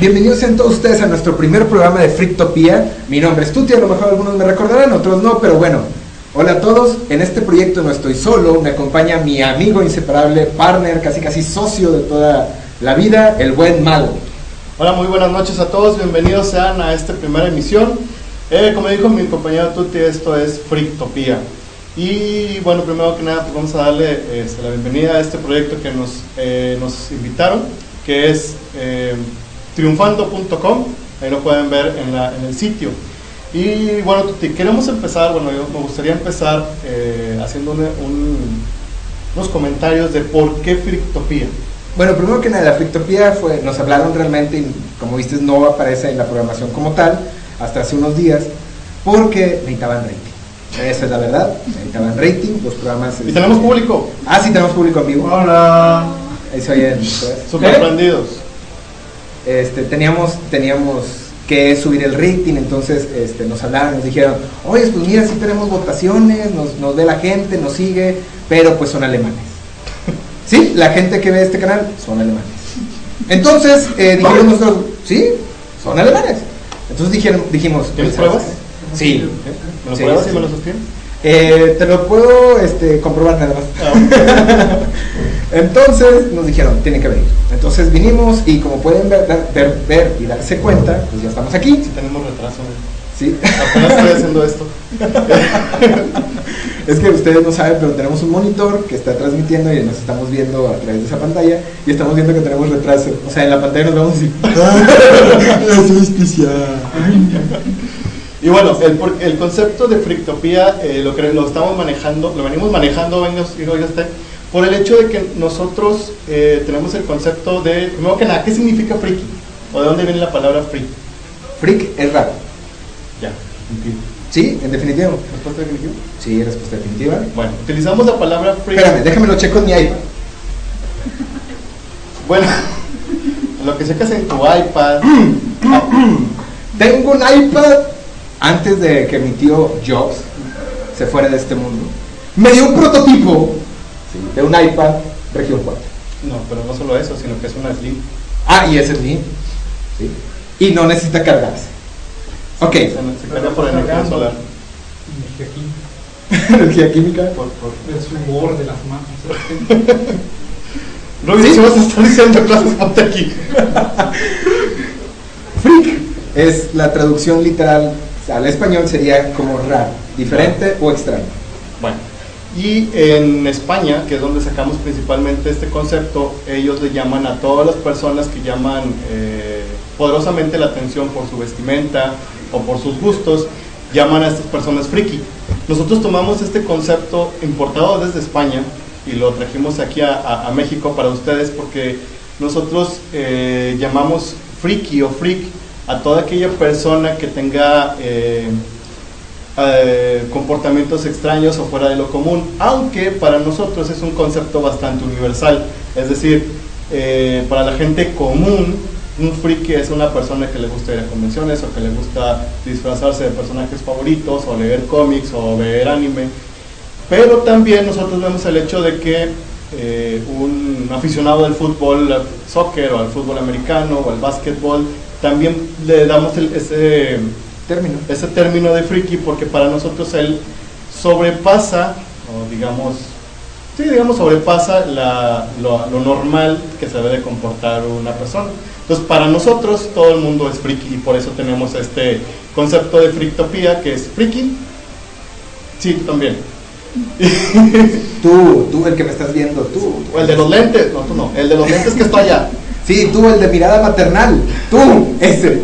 Bienvenidos sean todos ustedes a nuestro primer programa de Frictopía. Mi nombre es Tuti, a lo mejor algunos me recordarán, otros no, pero bueno. Hola a todos, en este proyecto no estoy solo, me acompaña mi amigo inseparable, partner, casi casi socio de toda la vida, el buen Mago. Hola, muy buenas noches a todos, bienvenidos sean a esta primera emisión. Eh, como dijo mi compañero Tuti, esto es Frictopía. Y bueno, primero que nada, pues vamos a darle este, la bienvenida a este proyecto que nos, eh, nos invitaron, que es eh, triunfando.com, ahí lo pueden ver en, la- en el sitio. Y bueno, Tuti, queremos empezar, bueno, yo me gustaría empezar eh, haciendo un- un- unos comentarios de por qué Frictopía. Bueno, primero que nada, la Frictopía fue, nos hablaron realmente, y como viste, no aparece en la programación como tal, hasta hace unos días, porque necesitaban rating. Esa es la verdad, necesitaban rating, los programas... Y tenemos público. Ah, sí, tenemos público en vivo. Hola. Ahí se oyen. pues. Super ¿Eh? Este, teníamos, teníamos que subir el rating, entonces este, nos hablaron, nos dijeron, oye, pues mira, sí tenemos votaciones, nos, nos ve la gente, nos sigue, pero pues son alemanes. Sí, la gente que ve este canal son alemanes. Entonces, eh, dijimos nosotros, sí, son alemanes. Entonces dijeron, dijimos, ¿Tienes pues, pruebas? Sí. ¿Me lo Sí, pruebas sí. y me lo sostienes? Eh, te lo puedo este, comprobar nada más. Ah, Entonces nos dijeron, tienen que venir. Entonces vinimos y como pueden ver, ver, ver y darse cuenta, pues ya estamos aquí. sí tenemos retraso. ¿sí? Apenas estoy haciendo esto. Es que ustedes no saben, pero tenemos un monitor que está transmitiendo y nos estamos viendo a través de esa pantalla y estamos viendo que tenemos retraso. O sea, en la pantalla nos vemos así. Y bueno, el, por- el concepto de Frictopía eh, lo, que, lo estamos manejando, lo venimos manejando, venimos, y ya está, por el hecho de que nosotros eh, tenemos el concepto de, primero que nada, ¿qué significa friki? ¿O de dónde viene la palabra friki? Freak es raro. Ya, ¿Sí? En definitiva. ¿respuesta definitiva? Sí, respuesta definitiva. Bueno, utilizamos la palabra friki. Espérame, déjame lo checo en mi iPad. Bueno, lo que checas en tu iPad, Tengo un iPad antes de que mi tío Jobs se fuera de este mundo. Me dio un prototipo de un iPad región 4. no, pero no solo eso, sino que es una Slim. Ah, y es mío. Sí. Y no necesita cargarse. Ok. Se, se carga por energía solar. Energía química, Energía química. Por, por, el sudor de las manos. Luis, ¿Sí? si vas a estar diciendo clases, ponte aquí. Freak es la traducción literal al español sería como raro, diferente o extraño. Bueno, y en España, que es donde sacamos principalmente este concepto, ellos le llaman a todas las personas que llaman eh, poderosamente la atención por su vestimenta o por sus gustos, llaman a estas personas friki. Nosotros tomamos este concepto importado desde España y lo trajimos aquí a, México para ustedes porque nosotros eh, llamamos friki o freak a toda aquella persona que tenga eh, eh, comportamientos extraños o fuera de lo común, aunque para nosotros es un concepto bastante universal, es decir, eh, para la gente común, un friki es una persona que le gusta ir a convenciones o que le gusta disfrazarse de personajes favoritos o leer cómics o ver anime, pero también nosotros vemos el hecho de que eh, un aficionado del fútbol, al soccer o al fútbol americano o al básquetbol, también le damos el- ese Término. ese término de friki porque para nosotros él sobrepasa, o digamos, sí, digamos, sobrepasa la- lo, lo normal que se debe de comportar una persona. Entonces, para nosotros todo el mundo es friki y por eso tenemos este concepto de frictopía que es friki. Sí, tú también. Tú, tú, el que me estás viendo, tú. O el de los lentes, no, tú no, el de los lentes que está allá. Sí, tú, el de mirada maternal. Tú, ese.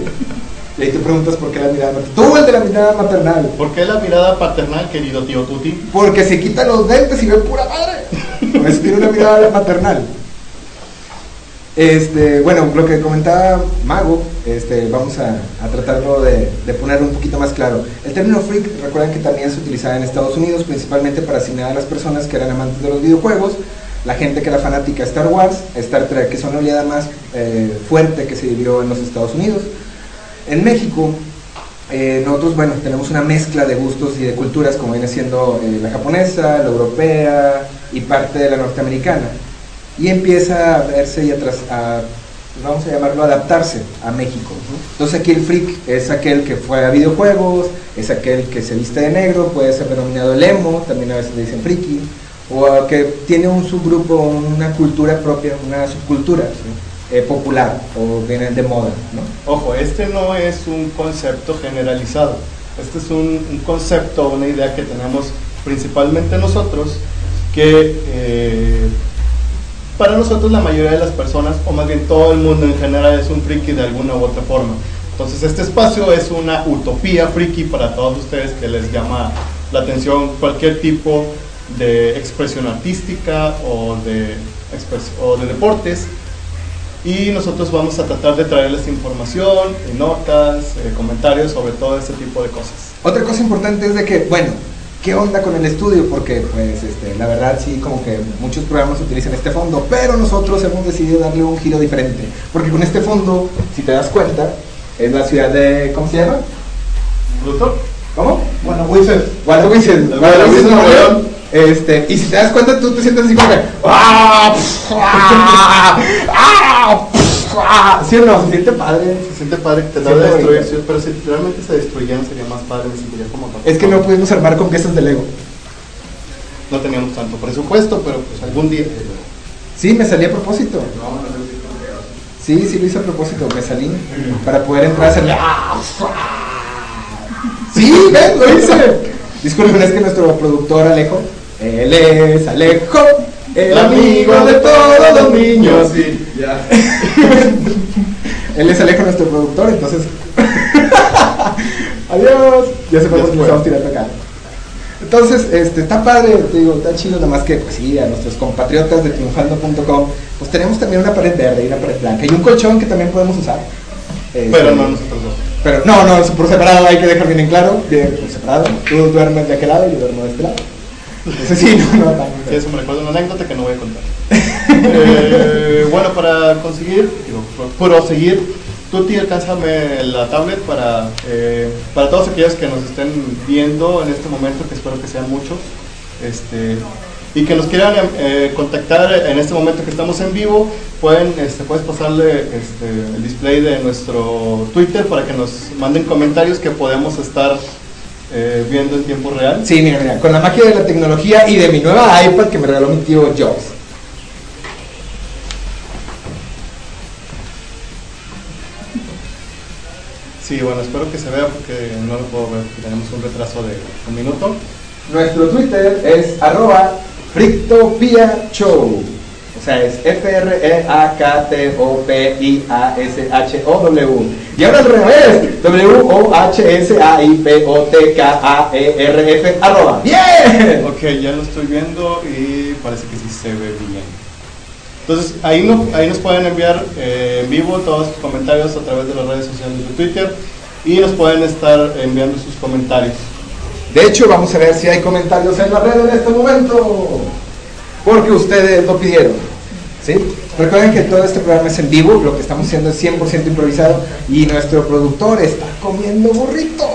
Y ahí te preguntas por qué la mirada maternal. Tú, el de la mirada maternal. ¿Por qué la mirada paternal, querido tío Tuti? Porque se quita los dentes y ve pura madre. Por eso tiene una mirada maternal. Este, bueno, lo que comentaba Mago, este, vamos a, a tratarlo de, de poner un poquito más claro. El término freak, recuerden que también se utilizaba en Estados Unidos, principalmente para asignar a las personas que eran amantes de los videojuegos, la gente que era fanática de Star Wars, Star Trek, que es una oleada más eh, fuerte que se vivió en los Estados Unidos. En México, eh, nosotros, bueno, tenemos una mezcla de gustos y de culturas, como viene siendo eh, la japonesa, la europea y parte de la norteamericana. Y empieza a verse y a, tras- a vamos a llamarlo adaptarse a México. Entonces aquí el freak es aquel que fue a videojuegos, es aquel que se viste de negro, puede ser denominado el emo, también a veces le dicen friki, o que tiene un subgrupo, una cultura propia, una subcultura eh, popular o vienen de moda. ¿no? Ojo, este no es un concepto generalizado, este es un, un concepto, una idea que tenemos principalmente nosotros, que eh, para nosotros la mayoría de las personas, o más bien todo el mundo en general, es un friki de alguna u otra forma. Entonces este espacio es una utopía friki para todos ustedes que les llama la atención cualquier tipo de expresión artística o de, o de deportes. Y nosotros vamos a tratar de traerles información, notas, eh, comentarios sobre todo este tipo de cosas. Otra cosa importante es de que, bueno, ¿qué onda con el estudio? Porque, pues, este, la verdad, sí, como que muchos programas utilizan este fondo, pero nosotros hemos decidido darle un giro diferente. Porque con este fondo, si te das cuenta, es la ciudad de. ¿Cómo se llama? ¿Doctor? ¿Cómo? Guanajuato. Guanajuato. Guanajuato, Nuevo León. Este, y si te das cuenta, tú te sientes así como que. ¡Ah! ¡Ah! ¡Ah! ¡Ah! ¿Sí o no? Se siente padre. Se siente padre que te la bonito. destrucción, pero si realmente se destruyeran sería más padre, me sentiría como Es que no pudimos armar con piezas de Lego. no teníamos tanto presupuesto, pero pues algún día. Sí, me salí a propósito. Sí, sí lo hice a propósito, me salí para poder entrar a hacerle. Sí, ven, lo hice. Disculpen, es que nuestro productor Alejo, él es Alejo, el amigo de todos los niños. Sí, ya. Él es Alejo, nuestro productor, entonces. Adiós. Ya se fue porque estamos tirando acá. Entonces, este, está padre, te digo, está chido, nada más que, pues sí, a nuestros compatriotas de triunfando.com, pues tenemos también una pared verde y una pared blanca y un colchón que también podemos usar. Este, Pero no nosotros dos. Pero no, no, por separado hay que dejar bien en claro, bien por separado. Tú duermes de aquel lado y yo duermo de este lado. Sí, no, no, tan- Sí, eso me recuerda una anécdota que no voy a contar. Eh, bueno, para conseguir, digo, pro- proseguir, Tuti, alcánzame la tablet para, eh, para todos aquellos que nos estén viendo en este momento, que espero que sean muchos, este, y que nos quieran eh, contactar en este momento que estamos en vivo, pueden, este, puedes pasarle este, el display de nuestro Twitter para que nos manden comentarios que podemos estar eh, viendo en tiempo real. Sí, mira, mira, con la magia de la tecnología y de mi nueva iPad que me regaló mi tío Jobs. Sí, bueno, espero que se vea porque no lo puedo ver, tenemos un retraso de un minuto. Nuestro Twitter es arroba Frictopia Show. O sea, es F-R-E-A-K-T-O-P-I-A-S-H-O-W. Y ahora al revés, W-O-H-S-A-I-P-O-T-K-A-E-R-F arroba. ¡Bien! Ok, ya lo estoy viendo y parece que sí se ve bien. Entonces, ahí, no, ahí nos pueden enviar eh, en vivo todos sus comentarios a través de las redes sociales de Twitter y nos pueden estar enviando sus comentarios. De hecho, vamos a ver si hay comentarios en la red en este momento. Porque ustedes lo pidieron. ¿Sí? Recuerden que todo este programa es en vivo, lo que estamos haciendo es 100% improvisado y nuestro productor está comiendo burritos.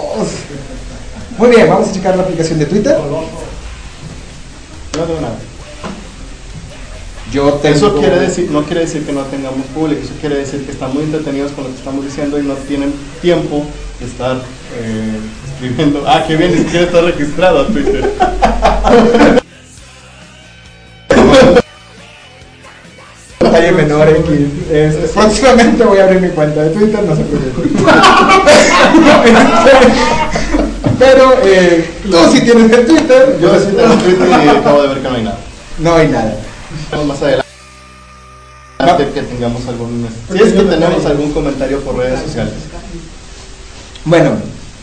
Muy bien, vamos a checar la aplicación de Twitter. No tengo nada. Yo tengo... Eso quiere decir, no quiere decir que no tengamos público, eso quiere decir que están muy entretenidos con lo que estamos diciendo y no tienen tiempo de estar eh, escribiendo. Ah, qué bien, ni siquiera está registrado Twitter. Detalle menor X. Este, próximamente voy a abrir mi cuenta de Twitter, no se preocupen. Pero eh, tú sí tienes el Twitter, Yo sí tengo Twitter y acabo de ver que no hay nada. no hay nada. Vamos más adelante que tengamos algún si es que tenemos algún comentario por redes sociales Bueno,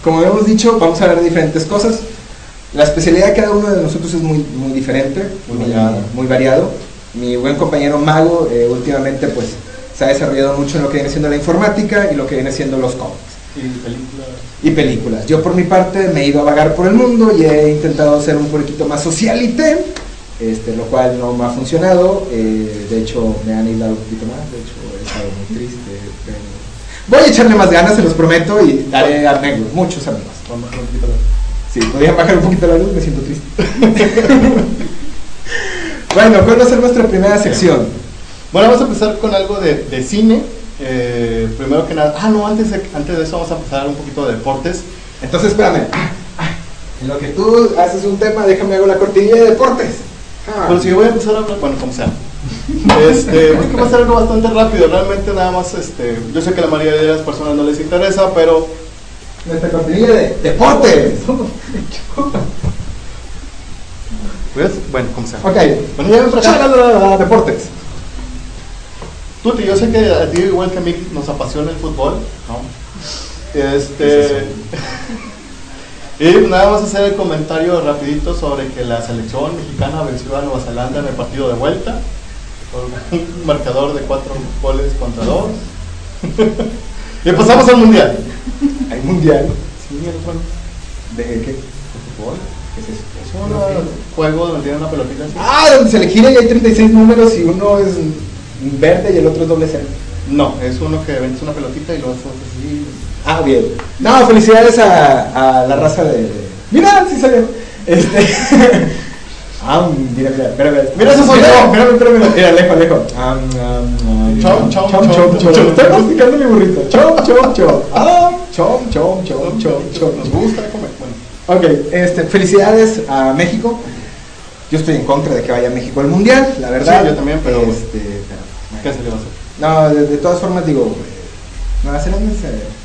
como hemos dicho, vamos a hablar de diferentes cosas. La especialidad de cada uno de nosotros es muy, muy diferente, Muy variado. muy variado. Mi buen compañero Mago eh, últimamente pues se ha desarrollado mucho en lo que viene siendo la informática y lo que viene siendo los cómics y películas y películas. Yo por mi parte me he ido a vagar por el mundo y he intentado ser un poquito más socialite, este, lo cual no me ha funcionado. eh, de hecho, me han aislado un poquito más. De hecho, he estado muy triste. pero Voy a echarle más ganas, se los prometo, y haré amigos, muchos amigos. vamos a bajar un poquito la- Si podían bajar un poquito la luz, me siento triste. bueno, ¿cuál va a ser nuestra primera sección? bueno vamos a empezar con algo de, de cine eh, primero que nada, ah, no, antes de, antes de eso vamos a pasar un poquito de deportes. Entonces, espérame. En lo que tú haces un tema, déjame hago la cortinilla de deportes. Ah. Bueno, si yo voy a empezar a hablar, bueno, como sea. Este, hay que pasar algo bastante rápido, realmente nada más, este, yo sé que la mayoría de las personas no les interesa, pero Nuestra cortinilla de deportes. pues, bueno, como sea. Ok. Bueno, ya ven para acá. Deportes. Tuti, yo sé que a ti igual que a mí nos apasiona el fútbol, ¿no? Este... y nada más hacer el comentario rapidito sobre que la selección mexicana venció a Nueva Zelanda en el partido de vuelta por un marcador de cuatro goles contra dos. y pasamos al mundial. Hay mundial. Sí, juego ¿De qué? de fútbol. ¿Qué es eso? Es un juego donde tiene una pelotita así. Ah, donde se le gira y hay 36 números y uno es verde y el otro es doble cero. No, es uno que vendes una pelotita y luego haces así. Ah, bien. No, felicidades a, a la raza de. Mira, sí salió. Este. ah, mira, mira, espérame. Mira, eso soy yo. Espérame, espérame. Mira, lejos, lejos. Chom, chom, chom, chom, chom, chom. chom. Estoy masticando mi burrito. Chom, chom, chom. Ah, chom, chom, chom, chom, chom. gusta comer. Ok, este, felicidades a México. Yo estoy en contra de que vaya México al mundial, la verdad. Sí, yo también, pero- Este, pero- ¿Qué se le va a hacer? no, de, de todas formas digo, eh, Nueva Zelanda se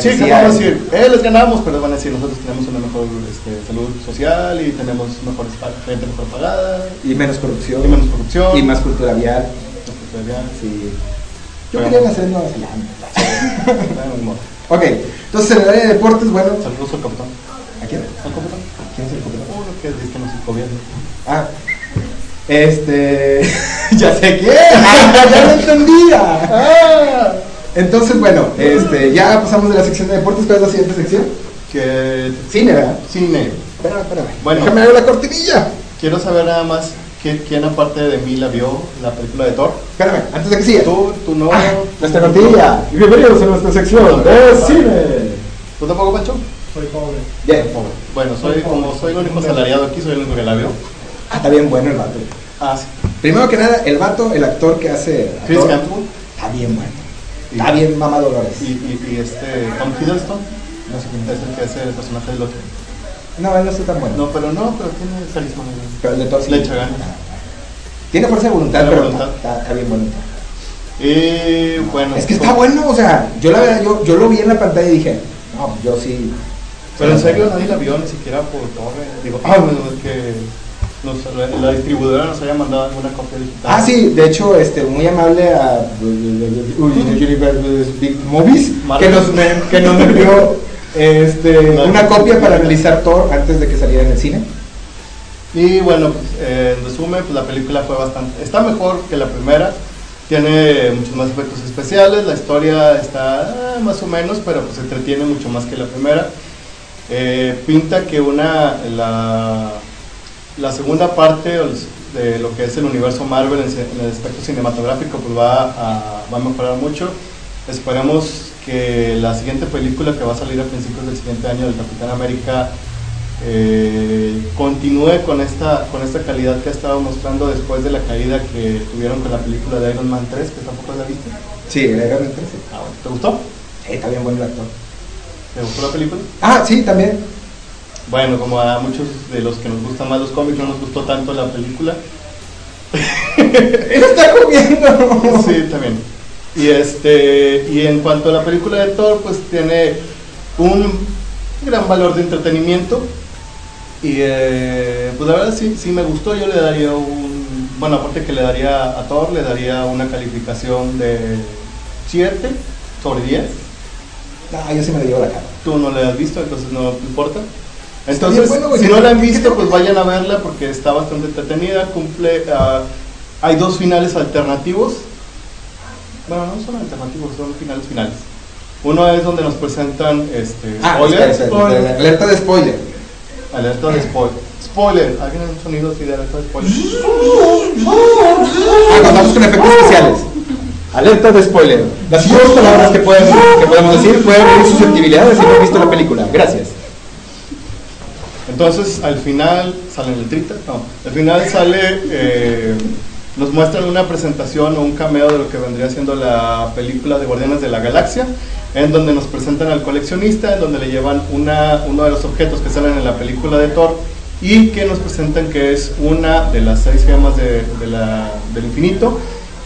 Sí, que van a decir, eh, les ganamos, pero van a decir, nosotros tenemos una mejor este, salud social y tenemos mejores pa- gente mejor pagada y menos corrupción y menos corrupción. y más cultura vial. más prosperidad. Sí. Yo Bueno. quería nacer en Nueva Zelanda. Ok, entonces en el área de deportes, bueno, Saludos al capitán. ¿A quién? ¿Al capitán? ¿Quién es el capitán? Uno que dice que nos gobierna. Ah, este, ya sé quién, Ah, ya lo entendía. Ah, Entonces, bueno, este, ya pasamos de la sección de deportes, ¿cuál es la siguiente sección? que Cine, ¿verdad? cine. Espérame, espérame. Bueno. Déjame ver la cortinilla. Quiero saber nada más quién, aparte de mí la vio la película de Thor. Espérame, antes de que siga. Tú, tú no. Ah, nuestra cortinilla. Y bienvenidos a nuestra sección de cine. ¿Tú tampoco, Pancho? Soy pobre. Bien. Bueno, soy como soy el único asalariado aquí, soy el único que la vio. Ah, está bien bueno el vato. Ah, sí. Primero que nada, el vato, el actor que hace. Chris Hemsworth Está bien bueno. Está bien mamá Dolores. y, y, y este Tom Hiddleston No sé quién es el que hace el personaje de Loki. No, él no está tan bueno. No, pero no, pero tiene carisma. Pero el de sí. Le echa ganas. Tiene fuerza de voluntad, pero voluntad. Está, está- está bien bueno. Y bueno. Es que está como- bueno, o sea, yo la verdad, yo, yo lo vi en la pantalla y dije, no, yo sí. Pero en serio nadie la vio ni siquiera por torre. Digo, ah, bueno, es que nos- la, la distribuidora nos haya mandado alguna copia digital. Ah, sí, de hecho, este, muy amable a Big Movies, que nos, que nos envió este, una copia para analizar Thor antes de que saliera en el cine. Y bueno, pues, eh, en resumen, pues la película fue bastante. Está mejor que la primera. Tiene muchos más efectos especiales. La historia está ah, más o menos, pero pues entretiene mucho más que la primera. Eh, pinta que una la, la segunda parte de lo que es el universo Marvel en, el aspecto cinematográfico pues va a, va a mejorar mucho. Esperamos que la siguiente película que va a salir a principios del siguiente año del Capitán América eh, continúe con esta, con esta calidad que ha estado mostrando después de la caída que tuvieron con la película de Iron Man 3, que tampoco la viste. Sí, realmente sí. Ah, bueno. ¿Te gustó? Sí, está bien bueno el actor. ¿Te gustó la película? Ah, sí, también. Bueno, como a muchos de los que nos gustan más los cómics no nos gustó tanto la película. Él está comiendo. Sí, también. Y este y en cuanto a la película de Thor, pues tiene un gran valor de entretenimiento. Y eh, pues la verdad sí, sí me gustó. Yo le daría un. Bueno, aparte que le daría a Thor, le daría una calificación de 7 sobre 10. No, yo sí me lo llevo a la cara. Tú no la has visto, entonces no importa. Entonces, bueno, si no la han ¿Qué visto, pues vayan a verla porque está bastante entretenida. Cumple. ah, hay dos finales alternativos. Bueno, no son alternativos, son finales finales. Uno es donde nos presentan este, Ah, spoiler, espera, espera, spoiler, espera, alerta de spoiler. alerta de spoiler. Spoiler, ¿alguien un sonido así de alerta de spoiler? Ah, contamos con efectos especiales. Alerta de spoiler. Las dos palabras que, pueden, que podemos decir pueden herir susceptibilidades si no han visto la película. Gracias. Entonces, al final sale letrita, no, al final sale eh, nos muestran una presentación o un cameo de lo que vendría siendo la película de Guardianes de la Galaxia, en donde nos presentan al coleccionista, en donde le llevan una, uno de los objetos que salen en la película de Thor y que nos presentan que es una de las seis gemas de, de la, del infinito,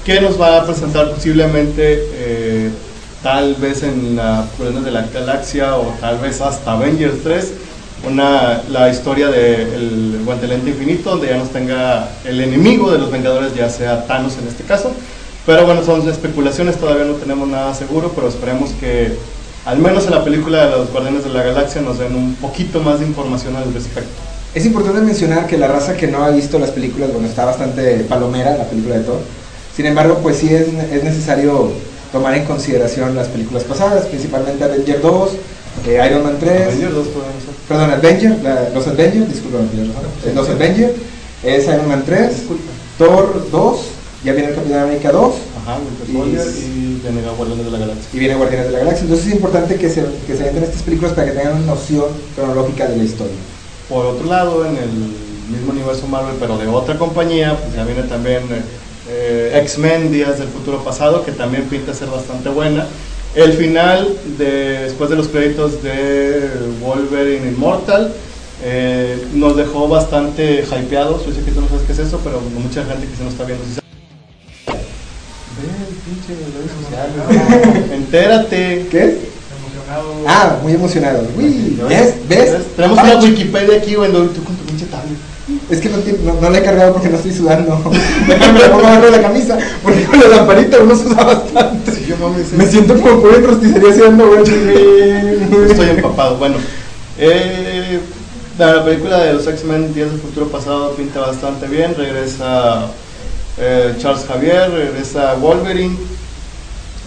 que nos va a presentar posiblemente eh, tal vez en la Guardianes de la Galaxia o tal vez hasta Avengers 3 una, la historia del guantelete infinito, donde ya nos tenga el enemigo de los Vengadores, ya sea Thanos en este caso. Pero bueno, son especulaciones, todavía no tenemos nada seguro, pero esperemos que al menos en la película de los Guardianes de la Galaxia nos den un poquito más de información al respecto. Es importante mencionar que la raza que no ha visto las películas, bueno, está bastante palomera la película de Thor. Sin embargo, pues sí es, es necesario tomar en consideración las películas pasadas, principalmente Avenger 2, eh, Iron Man 3, Avengers 2 podemos ser. perdón, Avenger, la- los Avengers, disculpa, eh, los Avengers, es Iron Man 3, Disculpa. Thor 2, ya viene el Capitán América 2 Ajá, Y- y Nega Guardianes de la Galaxia. y viene Guardianes de la Galaxia. Entonces es importante que se, que se entren estas películas para que tengan una noción cronológica de la historia. Por otro lado, en el mismo universo Marvel, pero de otra compañía, pues ya viene también eh, eh, X-Men Días del Futuro Pasado, que también pinta ser bastante buena. El final, de- después de los créditos de Wolverine Immortal, eh, nos dejó bastante hypeados. Yo sé que tú no sabes qué es eso, pero mucha gente que se nos está viendo sí. Ve el pinche redes sociales. Entérate. ¿Qué es? Emocionado. Ah, muy emocionado. Uy, ¿Ya ¿ves? ¿Ves? Tenemos una Wikipedia aquí, güey, tú con tu pinche tablet. Es que no, no, no la he cargado porque no estoy sudando. Déjame le pongo abajo de la camisa. Porque con la lamparita uno suda bastante. Sí, yo mames, Me siento como en rosticería haciendo, güey. Estoy empapado. Bueno, eh, la película de los X-Men Días del Futuro Pasado pinta bastante bien. Regresa eh, Charles Javier, regresa Wolverine,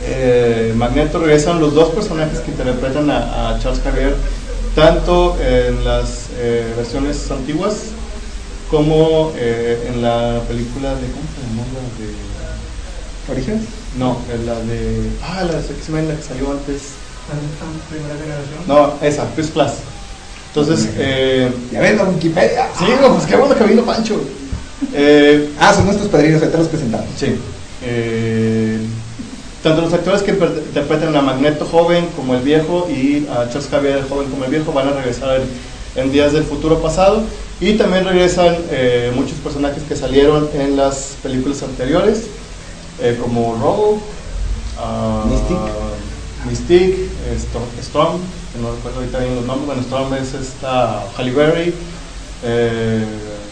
eh, Magneto. Regresan los dos personajes que interpretan a, a Charles Javier, tanto en las versiones antiguas como eh, en la película de. ¿Cómo se llama? La de. ¿Orígenes? No, en la de. Ah, la de X-Men, la que salió antes. La primera generación. No, esa, First Class. Entonces, eh, Ya ves la Wikipedia. sí, no, pues qué bueno que vino Pancho. Eh, Ah, son nuestros padrinos, ahorita los presentamos. sí. eh, tanto los actores que inter- interpretan a Magneto joven como el viejo y a Charles Javier el joven como el viejo van a regresar en, en días del futuro pasado y también regresan eh, muchos personajes que salieron en las películas anteriores eh, como Rogue, ah, Mystique. Mystique, Storm, Storm, que no recuerdo ahorita bien los nombres, bueno Storm es esta Halle Berry, eh,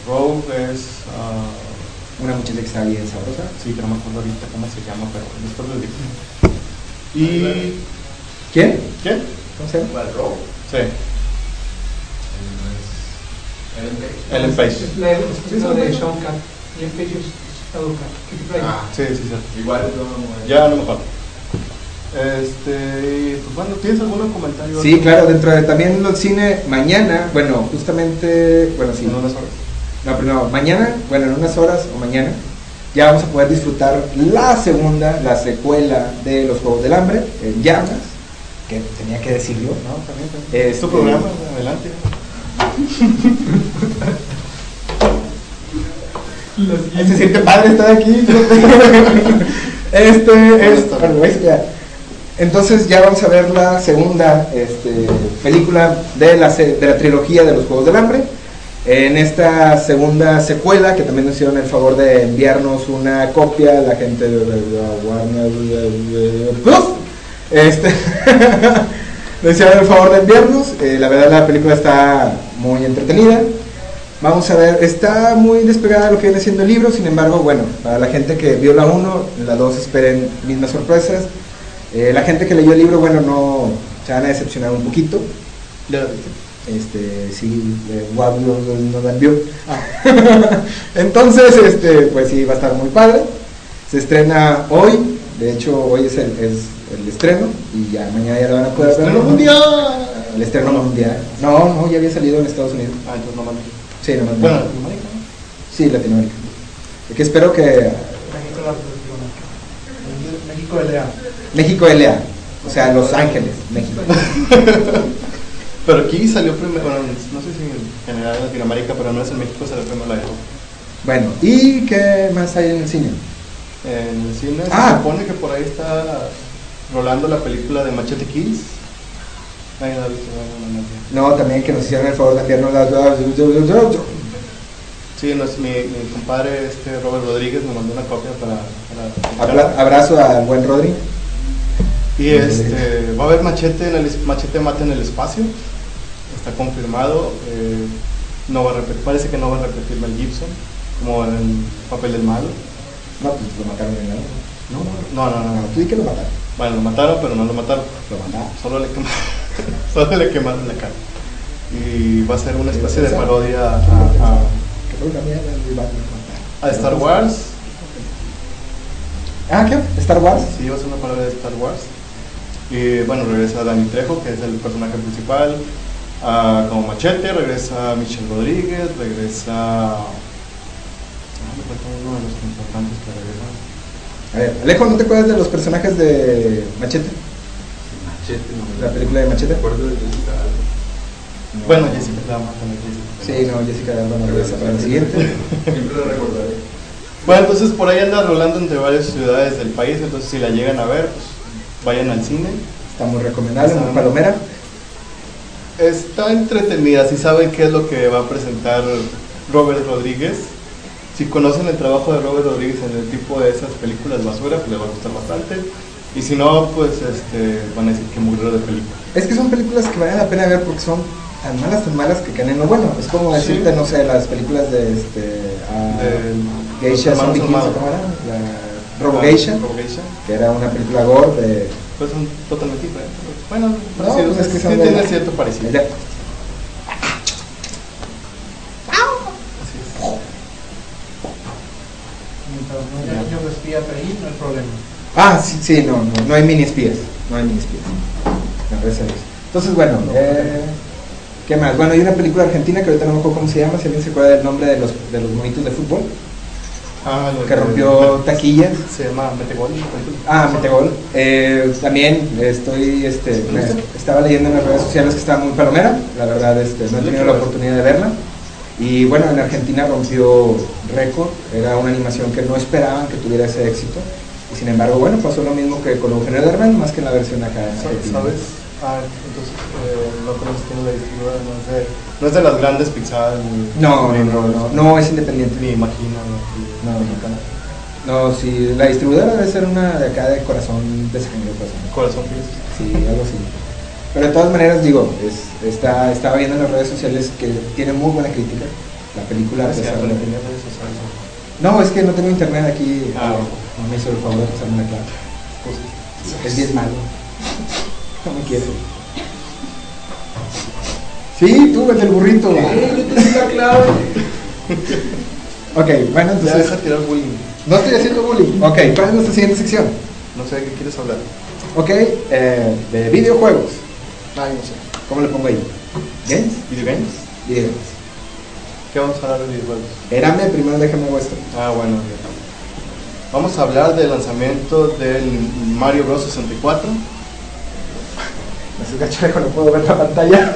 Rogue es ah, Una muchacha que está bien sabrosa. Sí, que no me acuerdo ahorita cómo se llama, pero después les digo. ¿Y ¿Quién? quién? ¿Cómo se llama? ¿Cuál robo? Sí, Ellen Page. Ellen Page. Es la de Sean Conn. Y en Page es. Ah, sí, sí, sí. igual Ya no me acuerdo. Este, pues bueno, ¿tienes algún comentario? Sí, claro, dentro de también el cine, mañana, bueno, justamente, bueno, sí. En unas horas. No, pero no, mañana, bueno, en unas horas o mañana, ya vamos a poder disfrutar la segunda, la secuela de Los Juegos del Hambre, en llamas, que tenía que decirlo. No, también. también. Este- Es tu programa, adelante. Se siente padre estar aquí. este es. bueno, ¿ves? Ya. Entonces ya vamos a ver la segunda este, película de la, de la trilogía de los Juegos del Hambre. En esta segunda secuela, que también nos hicieron el favor de enviarnos una copia, la gente de Warner Plus, este, nos hicieron el favor de enviarnos. Eh, la verdad, la película está muy entretenida. Vamos a ver, está muy despegada de lo que viene siendo el libro, sin embargo, bueno, para la gente que vio la 1, la 2 esperen mismas sorpresas. Eh, la gente que leyó el libro, bueno, no se van a decepcionar un poquito. Este, sí, eh, Wab no, la envió. Entonces, este, pues sí, va a estar muy padre. Se estrena hoy, de hecho, hoy es el, es el estreno y ya mañana ya lo van a poder ver. ¡Estreno mundial! El estreno mundial. No, no, ya había salido en Estados Unidos. Ah, entonces no mames. Sí, nomás. Bueno, México. Sí, Latinoamérica. Y que espero que México la Latinoamérica. México LA. México LA, o sea, Los Ángeles, México. Pero aquí salió primero, bueno, no sé si en general en Latinoamérica, pero no es en México, salió primero la de. Bueno, ¿y qué más hay en el cine? En el cine Ah. se supone que por ahí está rolando la película de Machete Kills. Nadie la ha visto, no, también que nos hicieron el favor de enviarnos las... Sí, nos- mi, mi compadre este Robert Rodríguez me mandó una copia para... para- Abra- abrazo al buen Rodri. Y este, va a haber machete, en el, machete mata en el espacio. Está confirmado. eh, no va a repetir, parece que no va a repetir Mel Gibson como en el papel del malo. No, pues lo mataron en la... No, No, no, no. no, tú di que lo mataron. Bueno, lo mataron, pero no lo mataron. Lo mataron. Solo le, quemaron, solo le quemaron la cara. Y va a ser una especie de parodia a, Star Wars. Ah, ¿qué? ¿Star Wars? Sí, va a ser una parodia de Star Wars. Y bueno, regresa Danny Trejo, que es el personaje principal. ah, como Machete, regresa Michelle Rodríguez, regresa. Ah, me falta uno de los importantes que regresan. A ver, Alejo, ¿no te acuerdas de los personajes de Machete? Machete, no me La película de Machete. acuerdo de Jessica Alba. Bueno, Jessica Alba también Jessica. Sí, no, Jessica Alba no regresa para el siguiente. Siempre lo recordaré. Bueno, entonces por ahí anda rolando entre varias ciudades del país, entonces si la llegan a ver, pues vayan al cine. Está muy recomendable, muy palomera. Está entretenida, si saben qué es lo que va a presentar Robert Rodríguez. Si conocen el trabajo de Robert Rodríguez en el tipo de esas películas basura, pues les va a gustar bastante. Y si no, pues este, van a decir que murió de película. Es que son películas que vale la pena ver porque son tan malas, tan malas que caen en lo bueno. Es como Sí. decirte, no sé, las películas de este. ah, Del- Geisha Zombie. La Robo Geisha, que era una película gore de. Pues son totalmente diferentes. Bueno, No, pues es que sí de- tienen cierto parecido. Ya. Así es. Mientras no haya niños de espías ahí, no hay problema. Ah, sí, sí, no, no, no hay mini espías. No hay mini espías. Entonces, bueno, eh, ¿qué más? Bueno, hay una película argentina que ahorita no me acuerdo cómo se llama, si alguien se acuerda del nombre de los, de los monitos de fútbol, Ah, que rompió taquillas. Se llama Metegol. Ah, Metegol. Eh, también estoy, este, me- estaba leyendo en las redes sociales que estaba muy palomera. La verdad, este, no he tenido la oportunidad de verla. Y bueno, en Argentina rompió récord. Era una animación que no esperaban que tuviera ese éxito. Sin embargo, bueno, pasó lo mismo que con Eugenio Derbez, más que en la versión acá en ¿Sabes? Ah, entonces eh, no conoces quién la distribuidora, no es de, no es de las grandes Pixar ni, No, ni, no, no, no, no es independiente. ni Imagina, No, no. No, sí, la distribuidora debe ser una de acá de corazón de sangre, corazón. Corazón Feliz. Sí, algo así. Pero de todas maneras, digo, es, está, estaba viendo en las redes sociales que tiene muy buena crítica. La película, a pesar de- redes sociales. No, es que no tengo internet aquí. Ah, eh, ok. no me hizo el favor de pasarme la clave. Es bien malo. No me quiere. Sí, tú, el del burrito. Ok, bueno, Ya entonces. deja tirar bullying. No estoy haciendo bullying. Ok, ¿cuál es nuestra siguiente sección? No sé de qué quieres hablar. Ok, eh, de videojuegos. Ay, no sé. ¿Cómo le pongo ahí? ¿Games? ¿Video games? Videogames. ¿Qué vamos a hablar de videojuegos? Espérame, primero déjame esto. Ah, bueno. Vamos a hablar del lanzamiento del Mario Bros. 64. Me hace gacho, no puedo ver la pantalla.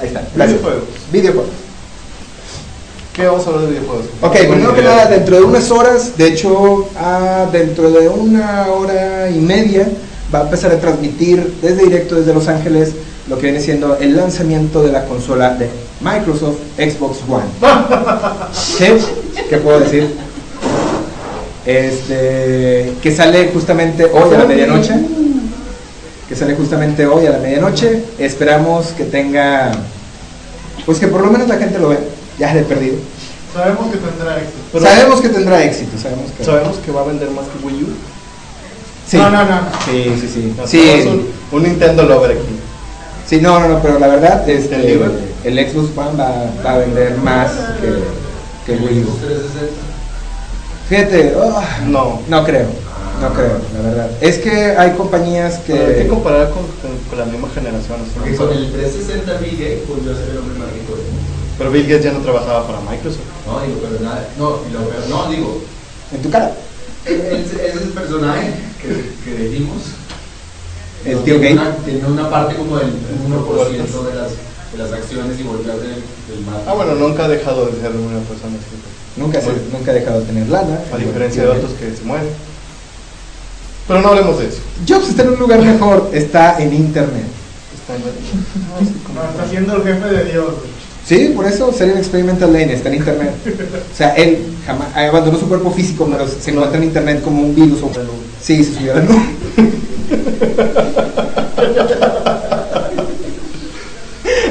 Ahí está. Gracias. Videojuegos. Videojuegos. ¿Qué vamos a hablar de videojuegos? Ok, primero que nada, dentro de unas horas, de hecho, ah, dentro de una hora y media, va a empezar a transmitir desde directo desde Los Ángeles lo que viene siendo el lanzamiento de la consola de Microsoft Xbox One. ¿Qué? ¿Qué puedo decir? Este, que sale justamente hoy a la medianoche. Que sale justamente hoy a la medianoche. Esperamos que tenga, pues que por lo menos la gente lo vea. Ya de perdido. Sabemos que tendrá éxito. Pero- sabemos que tendrá éxito, sabemos que. Sabemos que va a vender más que Wii U. Sí. No, no, no. Sí, sí, sí. Nos Sí, tenemos un, un Nintendo Lover aquí. sí, no, no, no, pero la verdad, este, ¿El Libre? el Xbox One va, va a vender más que, que Wii U. 360. Fíjate, ah, No. no creo, no creo, la verdad. Es que hay compañías Pero hay que que. comparar con, con- con la misma generación. Porque con el 360 Bill Gates volvió a ser el hombre más rico. Pero Bill Gates ya no trabajaba para Microsoft. No, digo, pero nada. No, y lo peor- no, digo, En tu cara. ese, ese personaje que, que dijimos. El tío tiene Gates. una- Tiene una parte como del 1% de las de las acciones y voltear del, del. Ah, bueno, nunca ha dejado de ser una persona así. Nunca, se- nunca ha dejado de tener lana. A diferencia de otros que se mueren. Pero no hablemos de eso. Jobs está en un lugar mejor, está en internet. Está en No, está siendo el jefe de Dios. Sí, por eso Serial Experimental Lane está en internet. O sea, él jamás abandonó su cuerpo físico, pero se encuentra en internet como un virus. o- Sí, se subió a la nube.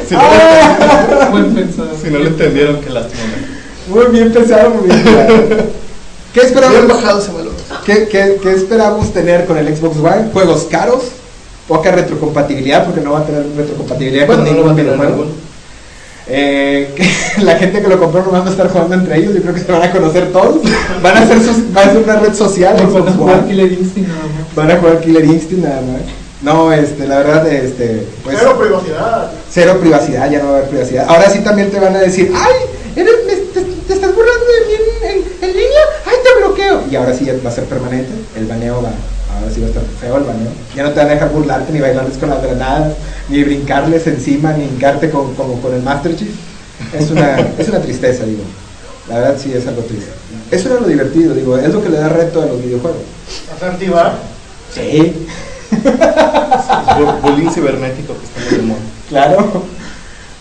Si no, Ah. Buen pensado. si no lo entendieron, qué lástima. Muy bien pensado, muy bien pensado. ¿Qué esperamos? Bien bajado ese valor. ¿Qué, qué, qué esperamos tener con el Xbox One? Juegos caros, poca retrocompatibilidad, porque no va a tener retrocompatibilidad Bueno, con no lo va a ningún tener videojuego. Eh, que la gente que lo compró no van a estar jugando entre ellos, yo creo que se van a conocer todos. Van a hacer, sus- va a ser una red social. Van a jugar. Killer Instinct nada más. Van a jugar Killer Instinct nada más. No, este, la verdad, este, pues, Cero privacidad. cero privacidad, ya no va a haber privacidad. Ahora sí también te van a decir, ay, eres, me- te, te estás burlando de mí en, en- en línea, ay, te bloqueo. Y ahora sí ya va a ser permanente, el baneo va, ahora sí va a estar feo el baneo. Ya no te van a dejar burlarte, ni bailarles con las granadas, ni brincarles encima, ni hincarte con, como con el Master Chief. Es una, es una tristeza, digo. La verdad sí es algo triste. Eso era lo divertido, digo, es lo que le da reto a los videojuegos. Asertivar. Sí, Bu- Bullying cibernético que está muy de moda. Claro.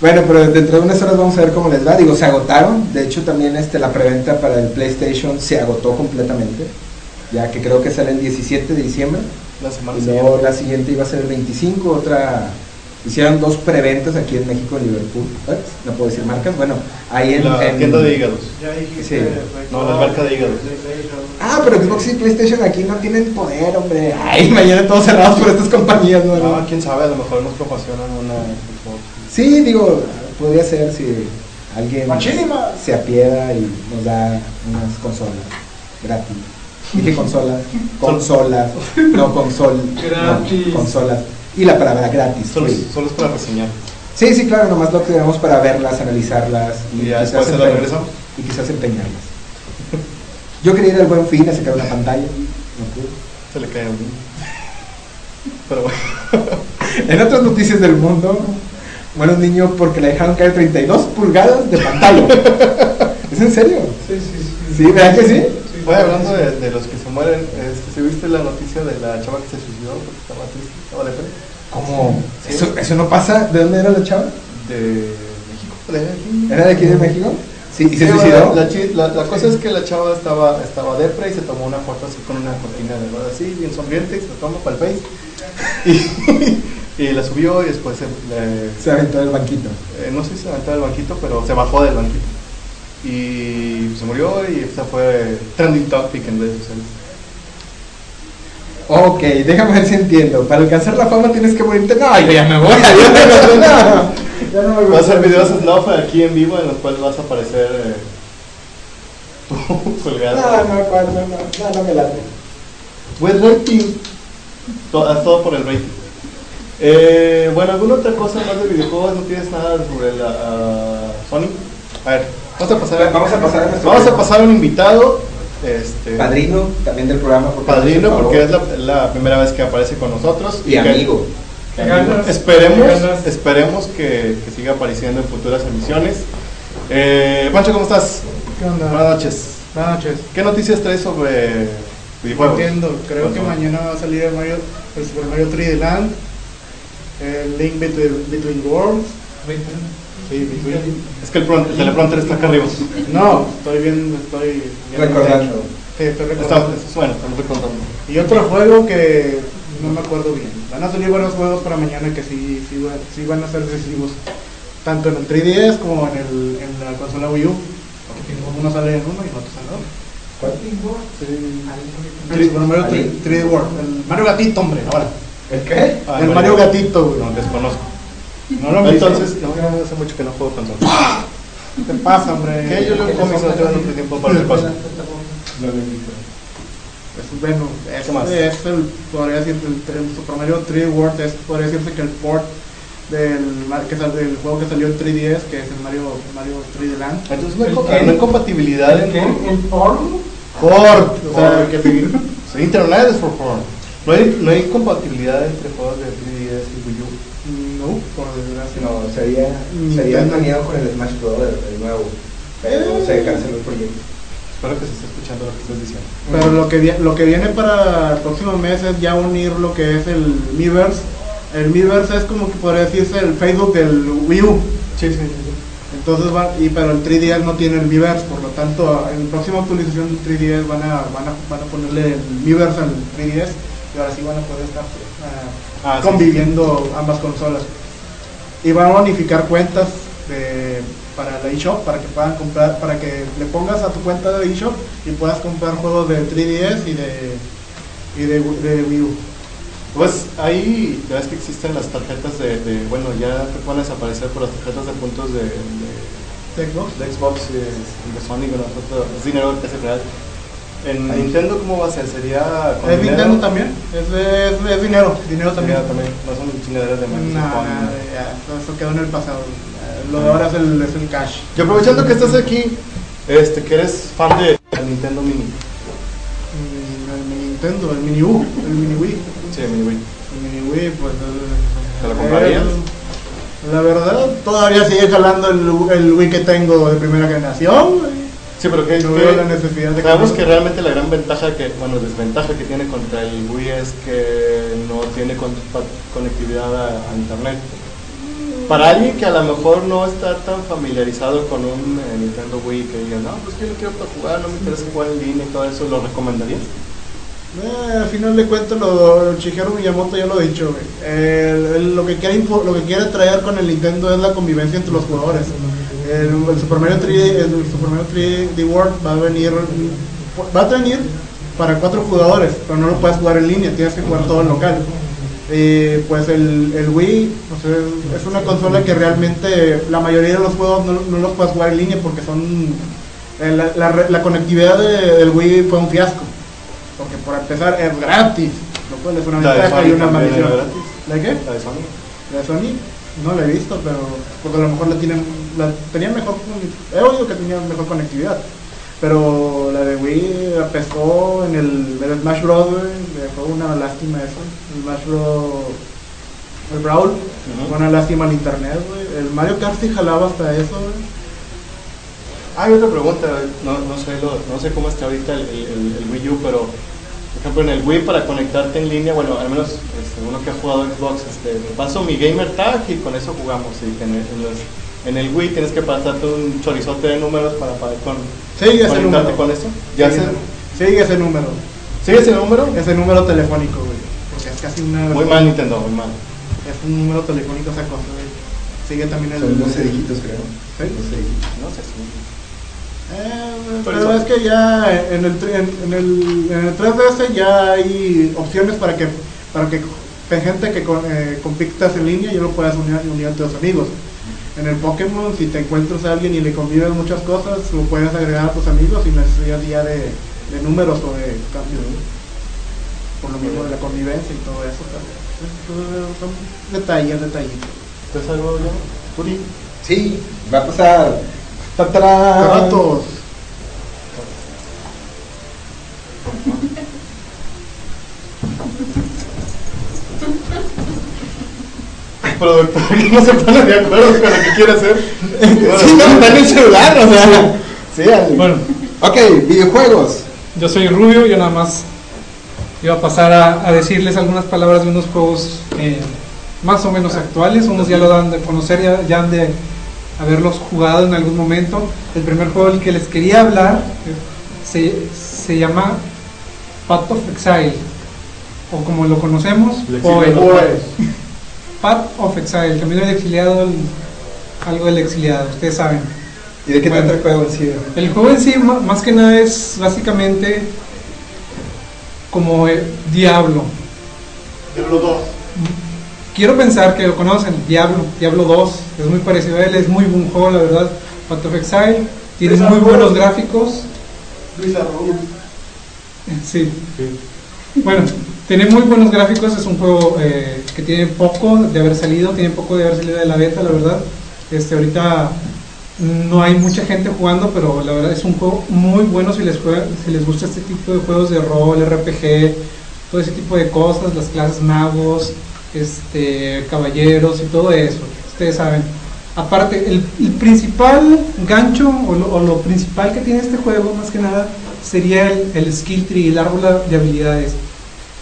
Bueno, pero dentro de unas horas vamos a ver cómo les va. Digo, se agotaron. De hecho, también este, la preventa para el PlayStation se agotó completamente. Ya que creo que sale el 17 de diciembre. La semana Y siguiente. luego la siguiente iba a ser el 25. Otra. Hicieron dos preventas aquí en México, en Liverpool. No puedo decir marcas. Bueno, ahí en. La en- tienda de hígados. Ya dijiste. Sí. No, la alberca de hígados. Ah, pero Xbox y PlayStation aquí no tienen poder, hombre. Ay, mañana todos cerrados por estas compañías, ¿no? No, quién sabe, a lo mejor nos proporcionan una Xbox. Sí, digo, podría ser si alguien Machínima. se apieda y nos da unas consolas gratis. Dije consolas, consolas, no consol, Gratis. no, consolas. Y la palabra gratis. Solo, solo es para reseñar. Sí, sí, claro, nomás lo queremos para verlas, analizarlas Y ya quizás después y quizás empeñarlas. Yo quería ir al buen fin a sacar una pantalla. No pude. Se le cae a. Pero bueno. En otras noticias del mundo, bueno, un niño porque le dejaron caer 32 pulgadas de pantalla. ¿Es en serio? Sí, sí, sí. Sí, ¿verdad que sí? Voy hablando de, de los que se mueren. Este, ¿sí viste la noticia de la chava que se suicidó porque estaba triste? Estaba depre? ¿Cómo? ¿Eso, ¿Eso no pasa? ¿De dónde era la chava? De México. ¿De aquí? ¿Era de aquí de México? Sí, ¿y se Sí, suicidó? La, chi- la- la cosa es que la chava estaba, estaba depre y se tomó una foto así con una cortina de verdad así, bien sonriente, y se la tomó para el face. Y, y la subió y después se, le- Se aventó del banquito. eh, no sé si se aventó del banquito, pero se bajó del banquito. Y se murió y esa fue trending topic en redes sociales. Ok, déjame ver si entiendo. Para alcanzar la fama tienes que morirte. No, yo ya me voy. Adiós, no, no. Ya no me Voy a hacer videos snuff aquí en vivo en los cuales vas a aparecer eh, tú colgado. No, no, no, no, no, no me late. Pues rating. To- haz todo por el rating. Eh, bueno, ¿alguna otra cosa más de videojuegos? ¿No tienes nada sobre la ah, Sony? A ver, vamos a pasar Vamos a pasar a nuestro Vamos a pasar a un invitado. Este, Padrino también del programa. porque Padrino, por porque es la, la primera vez que aparece con nosotros. Y amigo. Esperemos, esperemos que, que siga apareciendo en futuras emisiones. Eh, Pancho, ¿cómo estás? ¿Qué onda? Buenas noches. Buenas noches. ¿Qué noticias traes sobre videojuegos? Entiendo, creo que mañana va a salir el Mario, el Super Mario 3D Land, el Link Between, Between Worlds. Sí. Es que el, el teleprompter está acá arriba. No, estoy bien, estoy bien Recordando. Sí, estoy Está, recordando. bueno, estamos recordando. Y otro juego que no me acuerdo bien. Van a salir varios juegos para mañana que sí, sí, van, sí van a ser decisivos. Tanto en el 3DS como en, el, en la consola Wii U. Uno sale en uno y otro sale en otro. ¿Cuál? Sí. El Super Mario 3, 3D World. El Mario Gatito, hombre, ahora. ¿El qué? Ah, el Mario Gatito, güey. No, desconozco. No lo. Entonces, no, no, hace mucho que no juego con Sony. ¿qué te pasa, hombre? ¿Qué? Yo leo cómics, no tengo mucho tiempo para ver cosas. Es, bueno, es, ¿Qué más? es el, podría decirse, el, el Super Mario 3D World es, podría decirse que el port del, que sal- del juego que salió en 3DS, que es el Mario, Mario 3D Land. Entonces, no hay, compatibilidad entre. ¿El porno? Port, o sea, Port. que. Sí, Internet es for porn. No hay, no hay compatibilidad entre juegos de 3DS y Wii U. No por desgracia. No, sería, sería Nintendo. planeado con el Smash Bros. el, nuevo. Pero Eh. se canceló el proyecto. Espero que se esté escuchando lo que estás diciendo. Pero lo que, lo que viene para el próximo mes es ya unir lo que es el Miiverse. El Miiverse es como que podría decirse el Facebook del Wii U. Sí, sí, sí. Entonces va, y pero el 3DS no tiene el Miiverse, por lo tanto en la próxima actualización del 3DS van a, van a, van a ponerle el Miiverse al 3DS y ahora sí van a poder estar ah, sí, conviviendo ambas consolas. Y van a unificar cuentas de, para la eShop para que puedan comprar, para que le pongas a tu cuenta de eShop y puedas comprar juegos de 3DS y de y de, de Wii U. Pues ahí, ya ves que existen las tarjetas de, de- bueno, ya te pueden desaparecer por las tarjetas de puntos de, de, ¿De Xbox? de Xbox y de, Sony, bueno, nosotros, es dinero que es real. En Ahí. Nintendo, ¿cómo va a ser? ¿Sería con ¿Es dinero? Nintendo también? Es, es, es dinero, dinero también. Dinero también, no son chingaderas de No, Microsoft. no, ya, eso quedó en el pasado. Lo de ahora es el, es el cash. Y aprovechando que estás aquí, este, que eres fan de Nintendo Mini. Mm, El mini Nintendo, el mini U, el mini Wii. Sí, Mini Wii. El mini Wii, pues. ¿Te lo comprarías? La verdad, todavía sigue jalando el, el Wii que tengo de primera generación. Sí, pero que, No que- la necesidad de sabemos que realmente la gran ventaja que, bueno, desventaja que tiene contra el Wii es que no tiene con- pa- conectividad a, a internet. Para alguien que a lo mejor no está tan familiarizado con un eh, Nintendo Wii que diga, no, pues yo lo quiero para jugar, no me interesa jugar en línea y todo eso, ¿lo recomendarías? Eh, al final de cuentas, lo, Shigeru Miyamoto ya lo ha dicho. el- lo, que quiere, lo que quiere traer con el Nintendo es la convivencia entre los jugadores. El, el Super Mario 3D, el Super Mario 3D World va a venir va a venir para cuatro jugadores, pero no lo puedes jugar en línea, tienes que jugar todo en local. Eh, pues el, el Wii o sea, es una consola que realmente la mayoría de los juegos no, no los puedes jugar en línea porque son eh, la, la conectividad de- del Wii fue un fiasco. Porque por empezar es gratis, lo cual es una ventaja y una maldición. ¿La de qué? La de Sony. La de Sony no la he visto, pero porque a lo mejor la tienen, la tenía mejor, he oído que tenía mejor conectividad. Pero la de Wii pescó en el, Smash Bros. eh, fue una lástima eso. El Smash Bros. El Brawl, una lástima el internet, güey. El Mario Kart sí jalaba hasta eso. Hay otra pregunta, no, no, sé, lo- no sé cómo está ahorita el, el- el Wii U, pero por ejemplo en el Wii para conectarte en línea, bueno, al menos este, uno que ha jugado Xbox, este, te paso mi gamer tag y con eso jugamos. Y en, el, en los- en el Wii tienes que pasarte un chorizote de números para poder con, Sigue ese número. con eso. ¿Ya sigue, se- sigue ese número. ¿Sigue ese número? Ese número telefónico, güey. Porque es casi una. Muy mal Nintendo, muy mal. Es un número telefónico esa cosa, güey. Sigue también el. Son 12 dígitos, creo. ¿Sí? 12 dígitos. No sé si... Eh, pero es que ya en el, en, en el, en el 3DS ya hay opciones para que para que hay gente que con, eh, en línea y lo puedas unir, unir a tus amigos. En el Pokémon, si te encuentras a alguien y le convives muchas cosas, lo puedes agregar a tus amigos sin necesidad ya de, de números o de cambio. Por lo mismo de la convivencia y todo eso. también. Son detalles, detallitos. ¿Entonces algo ya? Sí, va a pasar. ¡Tatarán! Ratos. Productor que no se pone de acuerdo con lo que quiere hacer. Sí, no, está en el celular, o sea. Sí, al- Bueno, Ok, videojuegos. yo soy Rubio, yo nada más iba a pasar a, a decirles algunas palabras de unos juegos eh, más o menos actuales, unos ya lo dan de conocer, ya, ya han de haberlos jugado en algún momento. El primer juego del que les quería hablar eh, se, se llama Path of Exile, o como lo conocemos, El Path of Exile, el camino del exiliado, el- algo del exiliado, ustedes saben. ¿Y de qué Bueno. trata el juego en sí? El juego en sí, más que nada, es básicamente como eh, Diablo. Diablo 2. Quiero pensar que lo conocen, Diablo, Diablo 2, es muy parecido a él, es muy buen juego, la verdad. Path of Exile, tiene muy buenos gráficos. Luis Arroyo. Sí. Bueno, tiene muy buenos gráficos, es un juego eh, que tiene poco de haber salido, tiene poco de haber salido de la beta, la verdad. Este, ahorita no hay mucha gente jugando, pero la verdad es un juego muy bueno si les, juega- si les gusta este tipo de juegos de rol, RPG, todo ese tipo de cosas, las clases magos, este, caballeros y todo eso. Ustedes saben. Aparte, el, principal gancho o lo, principal que tiene este juego, más que nada, sería el skill tree, el árbol de habilidades.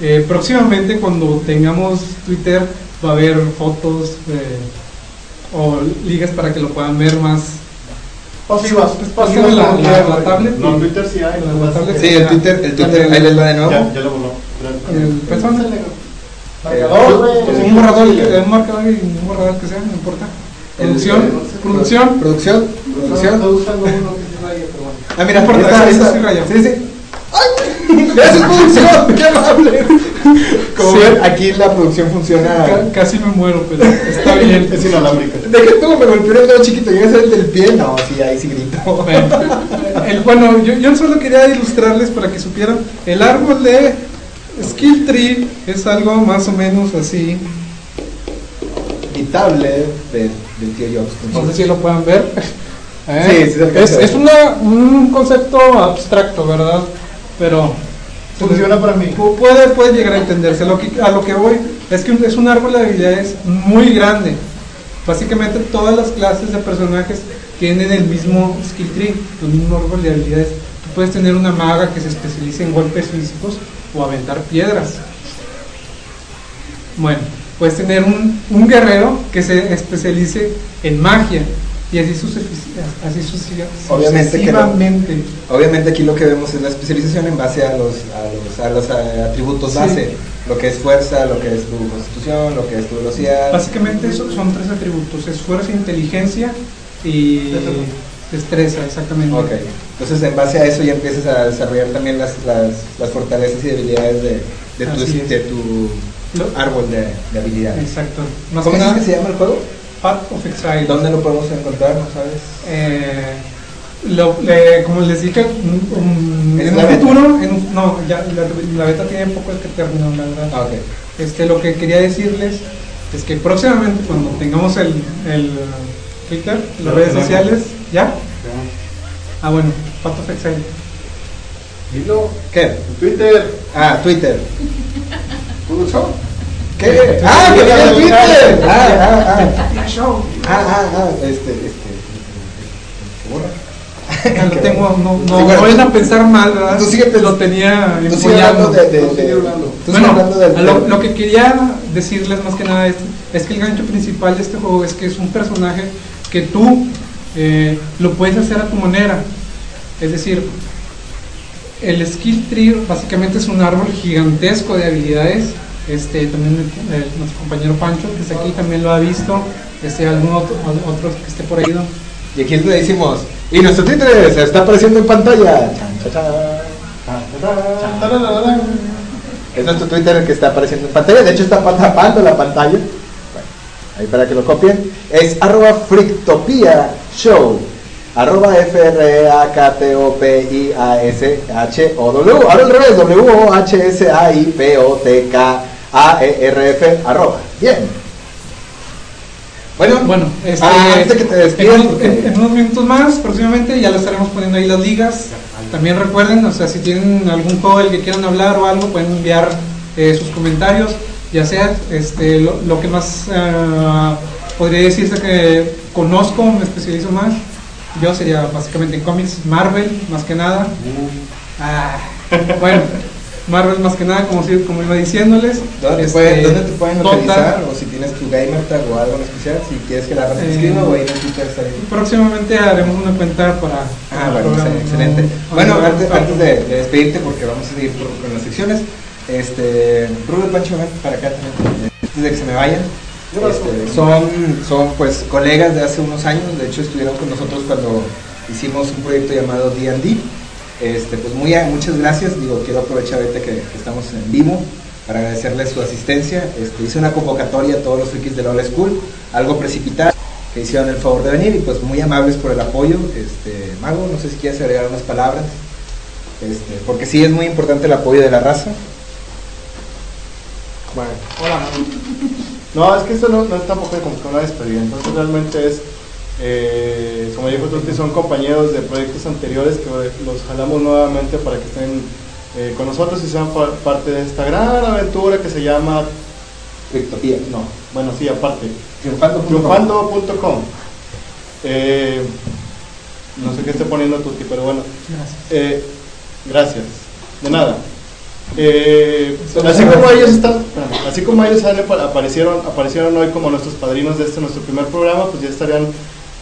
Eh, próximamente, cuando tengamos Twitter, va a haber fotos eh, o ligas para que lo puedan ver más. Pasivas, Pues, pasivas la, tablet. No, Twitter sí hay. la- tablet. Sí, el Twitter, el Twitter, ahí les va de nuevo. Ya, ya lo. En el un borrador, un marcador y un borrador que sea, no importa. Producción, producción. Producción, producción. Ah, mira, por importa, está, sí. Sí, sí. ¡Ay! Gracias, producción, qué amable. Como Sí. ven, aquí la producción funciona. Ca- Casi me muero, pero está bien. Es inalámbrica. ¿De qué tú me golpeó el dedo chiquito? ¿Llegas a ser el del pie? No, sí, ahí sí grito. Bueno, el- bueno, yo, yo solo quería ilustrarles para que supieran. El árbol de Skill Tree es algo más o menos así. Mi tablet de, del tío Jobs. No sé si lo puedan ver. ¿Eh? Sí, sí es, es una- un concepto abstracto, ¿verdad? Pero Funciona para mí. pu- puede, puede llegar a entenderse. A lo que voy es que es un árbol de habilidades muy grande. Básicamente todas las clases de personajes tienen el mismo skill tree, el mismo árbol de habilidades. Tú puedes tener una maga que se especialice en golpes físicos o aventar piedras. Bueno, puedes tener un, un guerrero que se especialice en magia y así, así sucesi- Obviamente que no. sucesivamente. Obviamente aquí lo que vemos es la especialización en base a los, a los, a los eh, atributos Sí. base. Lo que es fuerza, lo que es tu constitución, lo que es tu velocidad. Básicamente eso son tres atributos, es fuerza, inteligencia y destreza, exactamente. Ok, entonces en base a eso ya empiezas a desarrollar también las, las, las fortalezas y debilidades de, de, tu, es. de tu árbol de, de habilidades. Exacto. Más ¿Cómo nada, que se llama el juego? Path of Exile. ¿Dónde lo podemos encontrar? ¿No sabes? Eh, lo- como les dije, en un futuro, en no, ya la, la beta tiene poco que terminó, la verdad. Ah, ok. Este, lo que quería decirles es que próximamente cuando tengamos el, el Twitter, las lo redes sociales, ¿ya? Ah, bueno, Path of Exile. Dilo. ¿Qué? Twitter. Ah, Twitter. ¿Producción? ¿Qué? ¡Ah, que tiene Twitter! Ah, ah, ah. Ah, ah, ah, este, este. ¿Qué tengo, no, no, Sí, bueno, no vayan a pensar mal, ¿verdad? tú sigue lo tenía Tú sigue hablando empollando. de. de, de- Bueno, hablando del. lo, lo que quería decirles más que nada es, es que el gancho principal de este juego es que es un personaje que tú eh, lo puedes hacer a tu manera. Es decir, el skill tree básicamente es un árbol gigantesco de habilidades. Este, también el- el- nuestro compañero Pancho, que está aquí, también lo ha visto. Este, algún otro, otro que esté por ahí. ¿no? Y aquí le decimos, y nuestro Twitter se está apareciendo en pantalla. Chan, cha, cha. Chan, tarararán. Es nuestro Twitter el que está apareciendo en pantalla. De hecho, está pa- tapando la pantalla. Bueno, ahí para que lo copien. Es arroba Frictopia Show. Arroba F R A K T O P I A S H O W. Ahora al revés, W O H S A I P O T K A E R F. Arroba. Bien. Bueno, Bueno, este, ah, antes de que te despidas, en, unos- porque- en- en unos minutos más, próximamente ya le estaremos poniendo ahí las ligas. También recuerden, o sea, si tienen algún juego del que quieran hablar o algo, pueden enviar eh, sus comentarios, ya sea este, lo, lo que más ah, podría decirse que conozco, me especializo más. Yo sería básicamente en cómics Marvel, más que nada. Ah, bueno, Marvel más que nada, como, si- como iba diciéndoles. ¿Dónde, te Este, pueden, dónde te pueden Total, localizar? O si tienes tu gamer tag o algo en especial, si quieres que la raza Eh, escriba o ahí en Twitter está ahí. Próximamente haremos una cuenta para. Ah, para bueno, programa, excelente. ¿no? Bueno, Para- antes, para- antes de, de despedirte, porque vamos a seguir por- con las secciones, este, Rubén Pancho, para acá también, antes de que se me vayan. Este, son, son pues colegas de hace unos años, de hecho estuvieron con nosotros cuando hicimos un proyecto llamado D&D. Este, pues muy, muchas gracias, digo, quiero aprovechar ahorita que, estamos en vivo para agradecerles su asistencia. Este, hice una convocatoria a todos los frikis de la Old School, algo precipitada, que hicieron el favor de venir y pues muy amables por el apoyo. Este, Mago, no sé si quieres agregar unas palabras, este, porque sí es muy importante el apoyo de la raza. Bueno, hola. No, es que esto no, no es tampoco como que una despedida, entonces realmente es, eh, como dijo Tuti, son compañeros de proyectos anteriores que los jalamos nuevamente para que estén eh, con nosotros y sean par- parte de esta gran aventura que se llama Frictopía. No, bueno, sí, aparte. Triunfando.com. Eh, no sé qué esté poniendo Tuti, pero bueno. Eh, gracias. De nada. Eh, así como ellos están, así como ellos aparecieron, aparecieron hoy como nuestros padrinos de este nuestro primer programa, pues ya estarían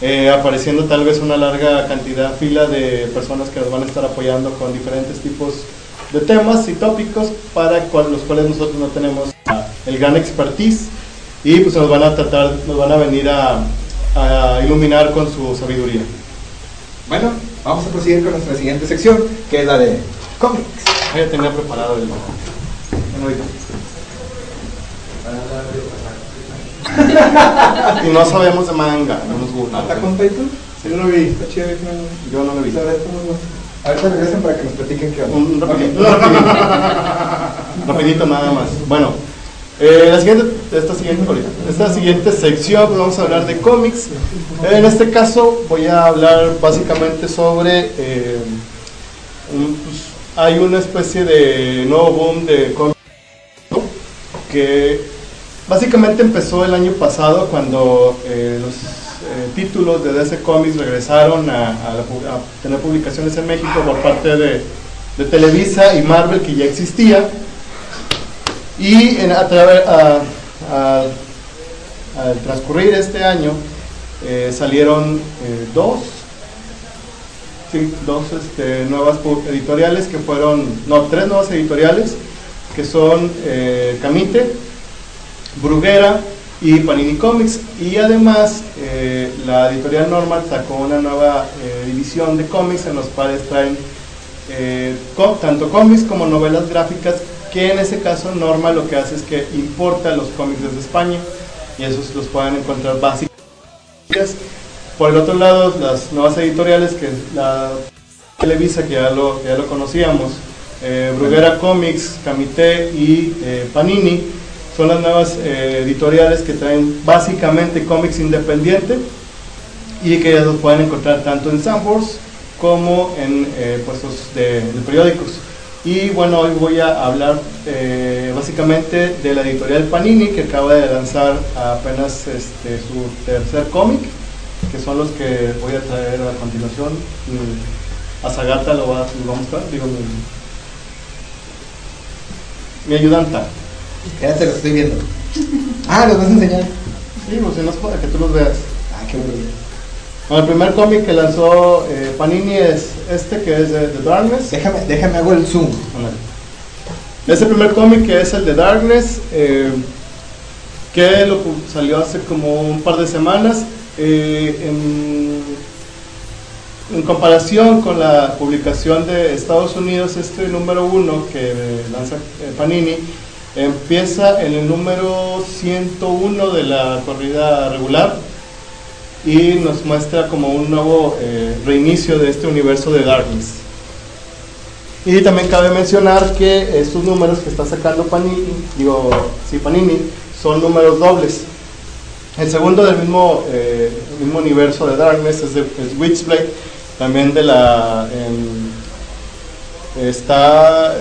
eh, apareciendo tal vez una larga cantidad, fila de personas que nos van a estar apoyando con diferentes tipos de temas y tópicos para cual- los cuales nosotros no tenemos el gran expertise y pues nos van a tratar, nos van a venir a, a iluminar con su sabiduría. Bueno, vamos a proseguir con nuestra siguiente sección, que es la de cómics. Ah, Ya tenía preparado el... Y no sabemos de manga, no nos gusta. ¿Attack on Titan? Sí, lo vi. Está chido, no- Yo no lo bueno. Ahorita regresan para que nos platiquen qué onda. Un rapidito, rapidito. Rapidito nada más. Bueno, eh, la siguiente, esta, siguiente, esta siguiente sección vamos a hablar de cómics. En este caso voy a hablar básicamente sobre... eh, un- pues, hay una especie de nuevo boom de cómics que básicamente empezó el año pasado cuando eh, los eh, títulos de DC Comics regresaron a, tener publicaciones en México por parte de, Televisa y Marvel que ya existía. Y en- a través al transcurrir este año eh, salieron dos dos este, nuevas editoriales que fueron no tres nuevas editoriales que son Camite Bruguera y Panini Comics. Y además eh, la editorial Normal sacó una nueva eh, división de cómics en los cuales traen eh, tanto cómics como novelas gráficas que en ese caso Normal lo que hace es que importa los cómics desde España y esos los pueden encontrar básicamente por el otro lado las nuevas editoriales que la Televisa que ya lo, ya lo conocíamos Bruguera Comics, Camité y Panini son las nuevas eh, editoriales que traen básicamente cómics independiente y que ya los pueden encontrar tanto en Sanborns como en eh, puestos de, periódicos. Y bueno, hoy voy a hablar eh, básicamente de la editorial Panini que acaba de lanzar apenas este, su tercer cómic, que son los que voy a traer a continuación. Mm, A Zagata lo va a mostrar, digo, mi, mi ayudanta. Ya te lo estoy viendo. Ah, los vas a enseñar. Sí, pues si no es para que tú los veas. Ah, qué bonito. Bueno, el primer cómic que lanzó eh, Panini es este, que es de The Darkness. Déjame, déjame hago el zoom. Ese primer cómic que es el de Darkness, eh, que lo salió hace como un par de semanas. eh, en, en comparación con la publicación de Estados Unidos, este número uno que eh, lanza Panini empieza en el número 101 de la corrida regular y nos muestra como un nuevo eh, reinicio de este universo de Darkness. Y también cabe mencionar que estos números que está sacando Panini, digo, sí, Panini, son números dobles. El segundo del mismo, eh, mismo universo de Darkness es, de, es Witchblade, también de la... em, está,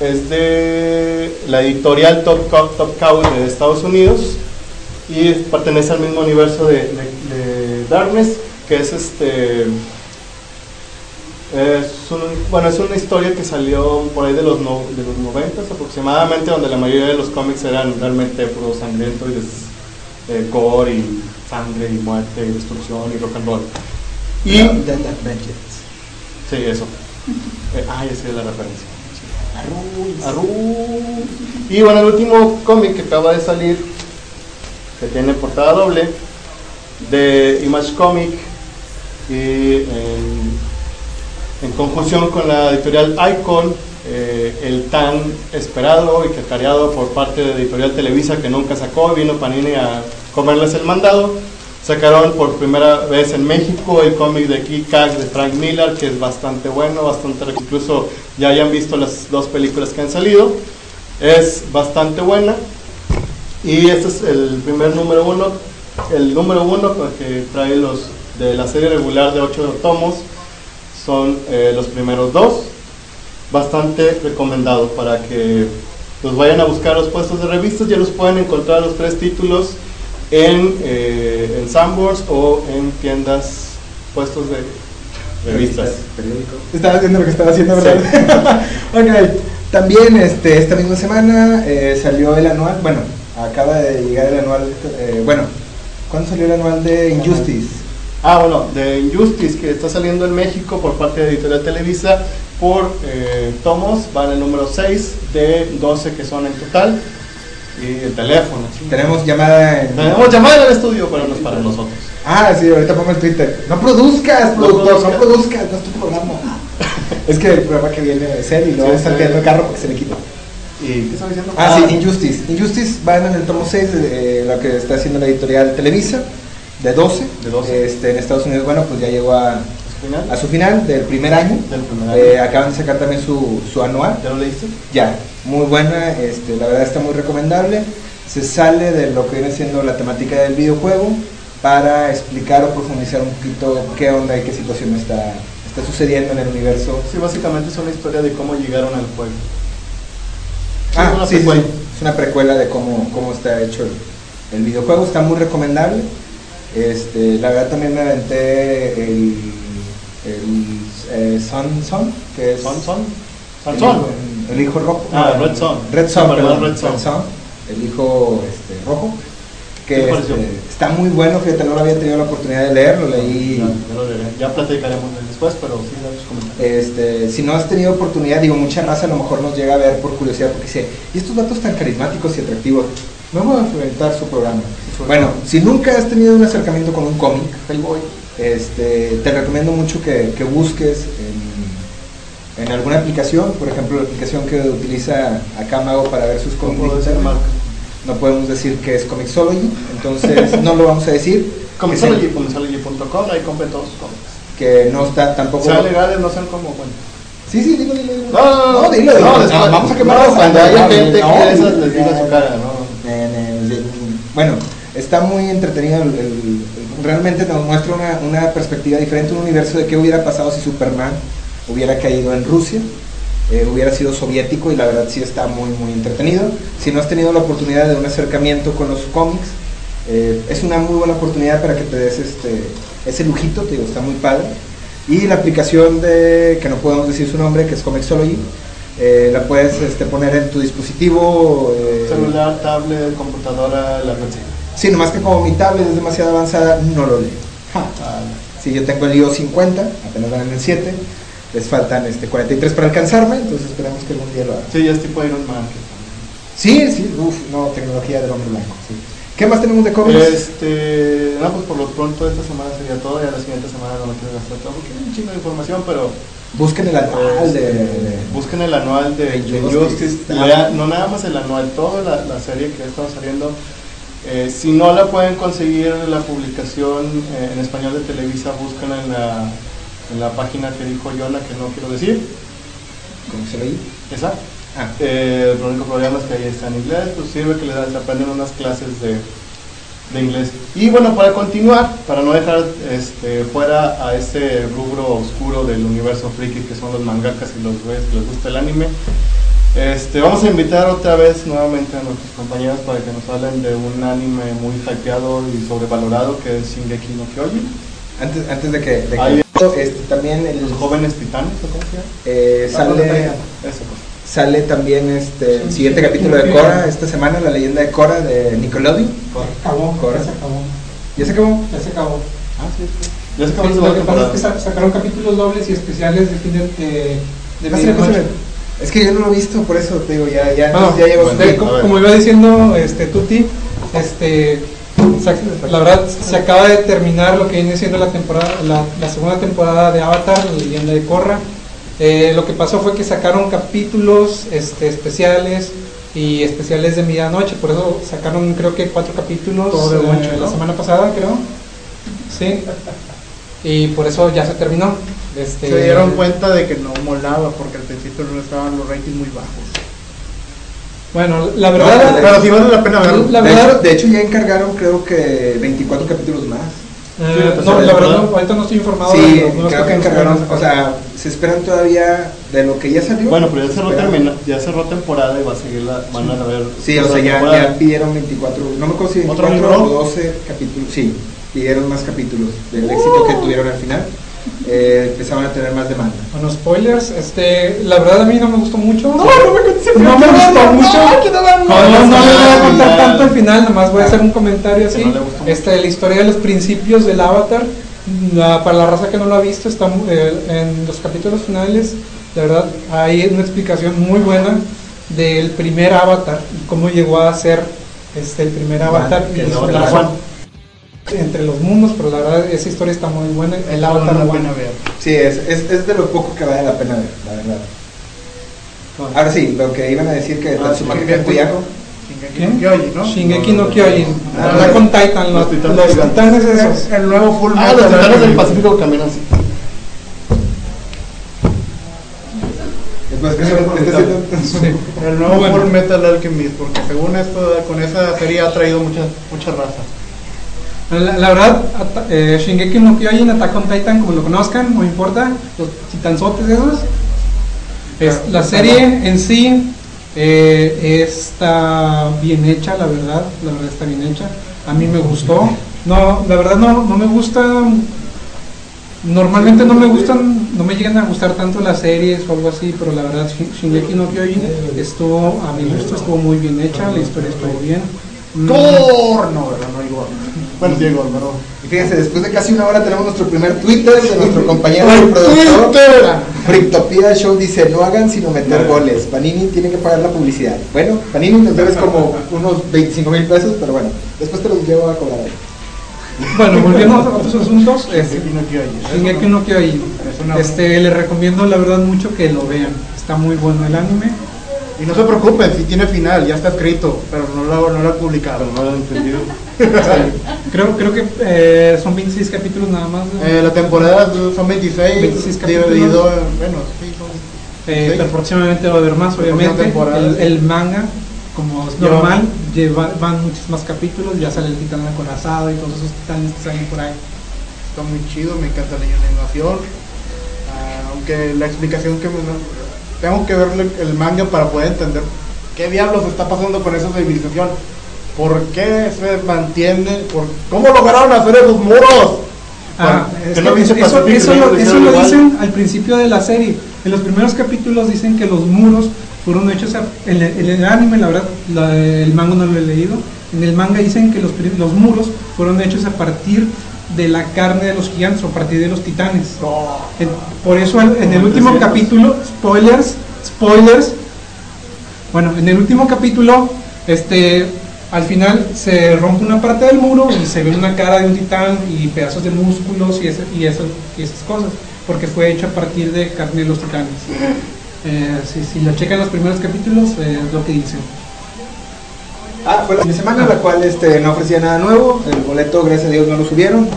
es de la editorial Top Cow, Top Cow de Estados Unidos y pertenece al mismo universo de, de- de Darkness, que es este... Es, un- bueno, es una historia que salió por ahí de los, no- de los 90 aproximadamente, donde la mayoría de los cómics eran realmente puro sangriento y des- eh, gore y sangre y muerte y destrucción y rock and roll. Y, Death and Vengeance. sí, eso. Eh, ah, ya sé la referencia. Y bueno, el último cómic que acaba de salir, que tiene portada doble, de Image Comic, y en, en conjunción con la editorial Icon, eh, el tan esperado y cacareado por parte de editorial Televisa que nunca sacó, vino Panini a comerles el mandado. Sacaron por primera vez en México el cómic de Kick-Ass de Frank Miller, que es bastante bueno, bastante incluso ya hayan visto las dos películas que han salido. Es bastante buena. Y este es el primer número uno. El número uno que trae los de la serie regular de 8 tomos son eh, los primeros dos. Bastante recomendado para que pues vayan a buscar los puestos de revistas, ya los pueden encontrar los tres títulos en, eh, en Sanborns o en tiendas, puestos de revistas. Estaba haciendo lo que estaba haciendo, ¿verdad? ok. También este, esta misma semana eh, salió el anual, bueno, acaba de llegar el anual, eh, bueno, ¿cuándo salió el anual de Injustice? Ah, bueno, de Injustice que está saliendo en México por parte de Editorial Televisa por eh, tomos, van el número 6 de 12 que son en total y el teléfono. Tenemos llamada en... Tenemos llamada en el estudio, pero no es para nosotros. Ah, sí, ahorita pongo el Twitter. No produzcas, No productor, no produzcas. produzcas, no es tu programa. es que el programa que viene es él y luego Sí, están sí. el carro porque se le quita. ¿Y qué estaba diciendo? Ah, sí, Injustice. Injustice van en el tomo 6, eh, lo que está haciendo la editorial Televisa, de 12. De 12. Este, en Estados Unidos, bueno, pues ya llegó a, ¿Al final? a su final del primer año. Del primer año. Eh, acaban de sacar también su, su anual. ¿Ya lo leíste? Ya, muy buena, este, la verdad está muy recomendable. Se sale de lo que viene siendo la temática del videojuego para explicar o profundizar un poquito qué onda y qué situación está, está sucediendo en el universo. Sí, básicamente es una historia de cómo llegaron al juego. Ah, es una sí, sí, precuela. sí. es una precuela de cómo, cómo está hecho el, el videojuego, está muy recomendable. Este, la verdad también me aventé el, el eh, Sun Sun, que es ¿Son, son? el ¿Son, hijo, el hijo rojo. Ah, no, Red Son. Red Son, perdón, perdón, Red Son. Red Son, el hijo este, rojo. ¿Qué Que este, está muy bueno, fíjate, no lo había tenido la oportunidad de leerlo, leí. Ya, ya lo leeré. Ya platicaremos después, pero sí, comentarios. Este, si no has tenido oportunidad, digo, mucha raza a lo mejor nos llega a ver por curiosidad porque dice, ¿y estos datos tan carismáticos y atractivos? Vamos a enfrentar su programa. Bueno, si nunca has tenido un acercamiento con un cómic, Hellboy, este, te recomiendo mucho que, que busques en, en alguna aplicación, por ejemplo, la aplicación que utiliza acá Mago para ver sus ¿Cómo cómics. No podemos decir que es Comixology, entonces no lo vamos a decir. Comixology, comixology.com, ahí compren todos sus cómics. Que no está tampoco. Sean legales, no sean como, bueno. Sí, sí, dilo, dilo. dilo. No, no, no, no, dilo, dilo. no, No, después- vamos a quemar no, cuando haya gente que esas les diga su cara, ¿no? Bueno, está muy entretenido. el- el- realmente nos muestra una, una perspectiva diferente, un universo de qué hubiera pasado si Superman hubiera caído en Rusia, eh, hubiera sido soviético y la verdad sí está muy, muy entretenido. Si no has tenido la oportunidad de un acercamiento con los cómics, eh, es una muy buena oportunidad para que te des este, ese lujito, te digo, está muy padre. Y la aplicación de, que no podemos decir su nombre, que es Comixology, eh, la puedes este, poner en tu dispositivo. eh, Celular, tablet, computadora, la red. Sí, nomás que como mi tablet es demasiado avanzada, no lo leo. Ah, Sí, yo tengo el iOS 50, apenas van en el 7, les faltan este 43 para alcanzarme, entonces esperemos que algún día lo haga. Sí, ya es tipo Iron Man. Sí, sí, uff, no, tecnología del hombre blanco. sí. ¿Qué más tenemos de cómics? Este, no, pues por lo pronto esta semana sería todo, ya la siguiente semana no me quiero gastar todo porque hay un chingo de información, pero Busquen el anual de, de- busquen el anual de, de lea- no nada más el anual, toda la, la serie que ha estado saliendo. Eh, si no la pueden conseguir la publicación eh, en español de Televisa, búsquenla en la, en la página que dijo Yona, que no quiero decir, ¿Cómo se leí? esa. Ah, Eh, el único problema es que ahí está en inglés, pues sirve que les aprenden unas clases de, de inglés. Y bueno, para continuar, para no dejar este, fuera a ese rubro oscuro del universo friki que son los mangakas y los güeyes que les gusta el anime, este, vamos a invitar otra vez nuevamente a nuestros compañeros para que nos hablen de un anime muy hypeado y sobrevalorado que es Shingeki no Kyojin, antes, antes de que, de este, también el, los jóvenes titanes, ¿o cómo se llama? eh, sale, Eso pues. sale también este, el siguiente capítulo de Cora esta semana, la leyenda de Cora de Nickelodeon. Acabó, Corre. ya se acabó. ¿Ya se acabó? Ya se acabó. Ah, sí, sí. Ya se acabó Sí, lo que pasa es que sacaron capítulos dobles y especiales de fin de, de, de pásale. Es que yo no lo he visto, por eso te digo, ya, ya, Bueno, entonces ya llevo bueno, como, iba diciendo este Tuti, este la verdad se acaba de terminar lo que viene siendo la temporada, la, la segunda temporada de Avatar, la leyenda de Korra. Eh, lo que pasó fue que sacaron capítulos este, especiales y especiales de medianoche, por eso sacaron creo que cuatro capítulos Todo de eh, la ¿no? semana pasada, creo. Sí. Y por eso ya se terminó. Este, Se dieron cuenta de que no molaba porque al principio no estaban los ratings muy bajos. Bueno, la No, verdad, Pero sí vale la pena verlo. La de, verdad- hecho, de hecho, ya encargaron creo que 24 capítulos más. Eh, la no, la verdad, no, ahorita no estoy informado de Sí, los nuevos creo que encargaron, o sea, se esperan todavía de lo que ya salió. Bueno, pero ya cerró, termina, ya cerró temporada y va a seguir la, van a haber. Sí, o sea, ya, pidieron 24, no me acuerdo si ¿Otro 24 libro? o 12 capítulos, sí, pidieron más capítulos del éxito que tuvieron al final. Eh, empezaban a tener más demanda. Bueno, spoilers, este, la verdad a mí no me gustó mucho. No, no me No me gustó mucho. No, no, no le voy a contar tanto al final, nomás voy a hacer un comentario así. no le gustó mucho. Este, la historia de los principios del Avatar, la- para la raza que no lo ha visto, está eh, en los capítulos finales, la verdad, hay una explicación muy buena del primer Avatar y cómo llegó a ser este, el primer Avatar que y entre los mundos, pero la verdad esa historia está muy buena. El Avatar la One. pena ver. Sí, es, es, es de lo poco que vale la pena ver, la verdad. Ahora sí, lo que iban a decir que Ah, Tatsumaki sí, Takuyaku, Shingeki no Kyojin, ¿no? Shingeki no Kyojin. Habla con Titan, los, los titanes esos. Es el nuevo Full Ah, los titanes del. Pacífico caminan así. después que Sí. El nuevo. Full Metal Alchemist, porque según esto, con esa serie ha traído mucha, mucha raza. La, la verdad, ata- eh, Shingeki no Kyojin, Attack on Titan, como lo conozcan, no importa, los titanzotes esos. Es, la serie en sí eh, está bien hecha, la verdad, la verdad está bien hecha. A mí me gustó. No, la verdad no, no me gusta. Normalmente no me gustan, no me llegan a gustar tanto las series o algo así, pero la verdad Shin- Shingeki no Kyojin estuvo, a mi gusto, estuvo muy bien hecha, la historia estuvo bien. Mm, Gore, no, ¿verdad? No hay gore. Bueno, Diego, pero. Y fíjense, después de casi una hora tenemos nuestro primer Twitter de nuestro compañero ¡Ay, y productor. Twitter! Frictopia Show dice, no hagan sino meter goles. Panini tiene que pagar la publicidad. Bueno, Panini nos debes como unos 25 mil pesos, pero bueno, después te los llevo a cobrar ahí. Bueno, volviendo a otros asuntos, este, Shingeki no Kyojin. Este, les recomiendo la verdad mucho que lo vean. Está muy bueno el anime. Y no se preocupen, si tiene final, ya está escrito, pero no lo, no lo he publicado. Pero no lo han entendido. Creo, creo que eh, son 26 capítulos nada más. ¿no? Eh, la temporada son 26, 26 capítulos. dividido en, bueno, sí, son Eh, pero próximamente va a haber más, obviamente. El, el manga, como es normal, lleva, van muchos más capítulos. Ya sale el titán acorazado y todos esos titanes que salen por ahí. Está muy chido, me encanta la animación. Ah, aunque la explicación que me tengo que ver el manga para poder entender qué diablos está pasando con esa civilización. ¿Por qué se mantiene? Por, ¿Cómo lograron hacer esos muros? Ah, Bueno, es que eso, lo, eso lo dicen al principio de la serie. En los primeros capítulos dicen que los muros fueron hechos en, el, en el anime, la verdad, la- el manga no lo he leído. En el manga dicen que los, los muros fueron hechos a partir de la carne de los gigantes o a partir de los titanes. Por eso en el último 300. capítulo, spoilers, spoilers. Bueno, en el último capítulo, este, al final se rompe una parte del muro y se ve una cara de un titán y pedazos de músculos y, ese- y, eso- y esas cosas, porque fue hecho a partir de carne de los titanes. Eh, si, si lo checan los primeros capítulos, eh, es lo que dicen. Ah, fue la semana la cual este, no ofrecía nada nuevo, el boleto gracias a Dios no lo subieron,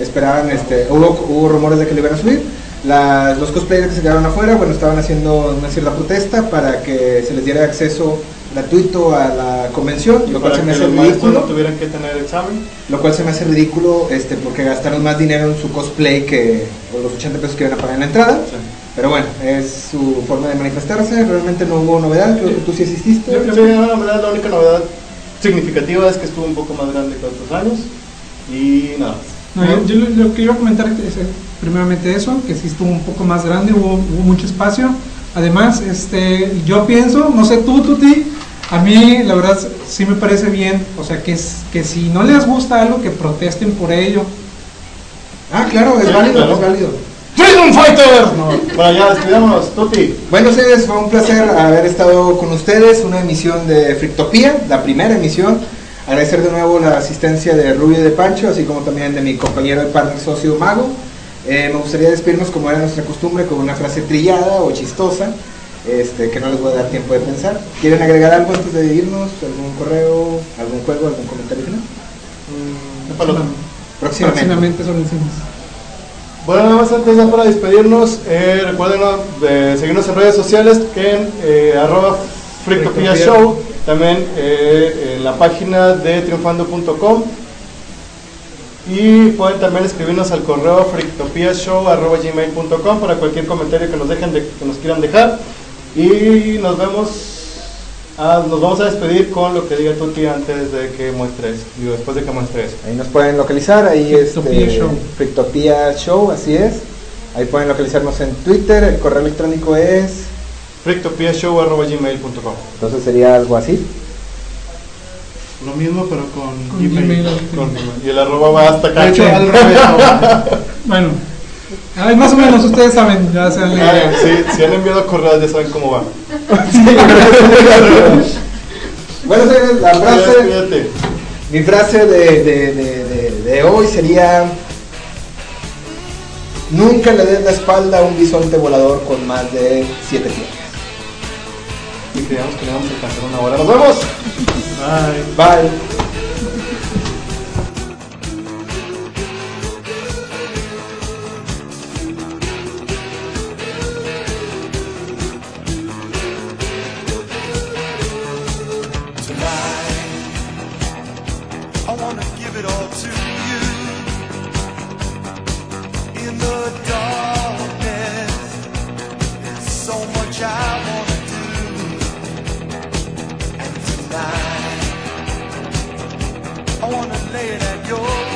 esperaban, este, hubo, hubo rumores de que lo iban a subir, Las- los cosplayers que se quedaron afuera, bueno, estaban haciendo una cierta protesta para que se les diera acceso gratuito a la convención, Y lo cual se me que hace maestros no ridículo, tuvieran que tener examen. lo cual se me hace ridículo, este, porque gastaron más dinero en su cosplay que por los 80 pesos que iban a pagar en la entrada, pero bueno, es su forma de manifestarse, realmente no hubo novedad, creo que tú sí asististe. Sí, no, la verdad, la única novedad significativa es que estuvo un poco más grande que otros años. Y nada. No, yo, yo lo, lo que iba a comentar es eh, primeramente eso, que sí estuvo un poco más grande, hubo, hubo mucho espacio. Además, este, yo pienso, no sé tú, Tuti, a mí la verdad sí me parece bien, o sea, que, es, que si no les gusta algo, que protesten por ello. Ah, claro, es Sí, válido, claro. es válido. ¡Freedom Fighter! No, bueno, ya despidámonos, Tuti. Bueno, ustedes, fue un placer haber estado con ustedes, una emisión de Frictopía, la primera emisión. Agradecer de nuevo la asistencia de Rubio y de Pancho, así como también de mi compañero de partner socio Mago. Eh, me gustaría despedirnos como era nuestra costumbre, con una frase trillada o chistosa, este, que no les voy a dar tiempo de pensar. ¿Quieren agregar algo antes de irnos? ¿Algún correo, algún juego, algún comentario final? Palo. Próximamente. Próximamente son encima. Bueno, nada más antes ya para despedirnos, eh, recuerden de seguirnos en redes sociales que en eh, arroba Frictopia Frictopia. Show, también eh, en la página de triunfando.com Y pueden también escribirnos al correo frictopiashow.gmail.com para cualquier comentario que nos, dejen de- que nos quieran dejar. Y nos vemos, ah, nos vamos a despedir con lo que diga Tuti antes de que muestres, digo, después de que muestres. Ahí nos pueden localizar, ahí Frictopía este, Show. Frictopía Show, así es. Ahí pueden localizarnos en Twitter, el correo electrónico es, frictopiashow.gmail.com entonces sería algo así. Lo mismo, pero con, Con Gmail. Gmail. Con- Y el arroba va hasta acá. De hecho, al revés. ahora. Bueno, ay, más o menos ustedes saben, ya se han leído. Ah, sí, si han enviado correos ya saben cómo va. Bueno, la frase, mi frase de, de- de- de- hoy sería, nunca le des la espalda a un bisonte volador con más de 7 pies. Y creíamos que le íbamos a alcanzar una hora. ¡Nos vemos! Bye. Bye. I wanna do, and tonight I wanna lay it at your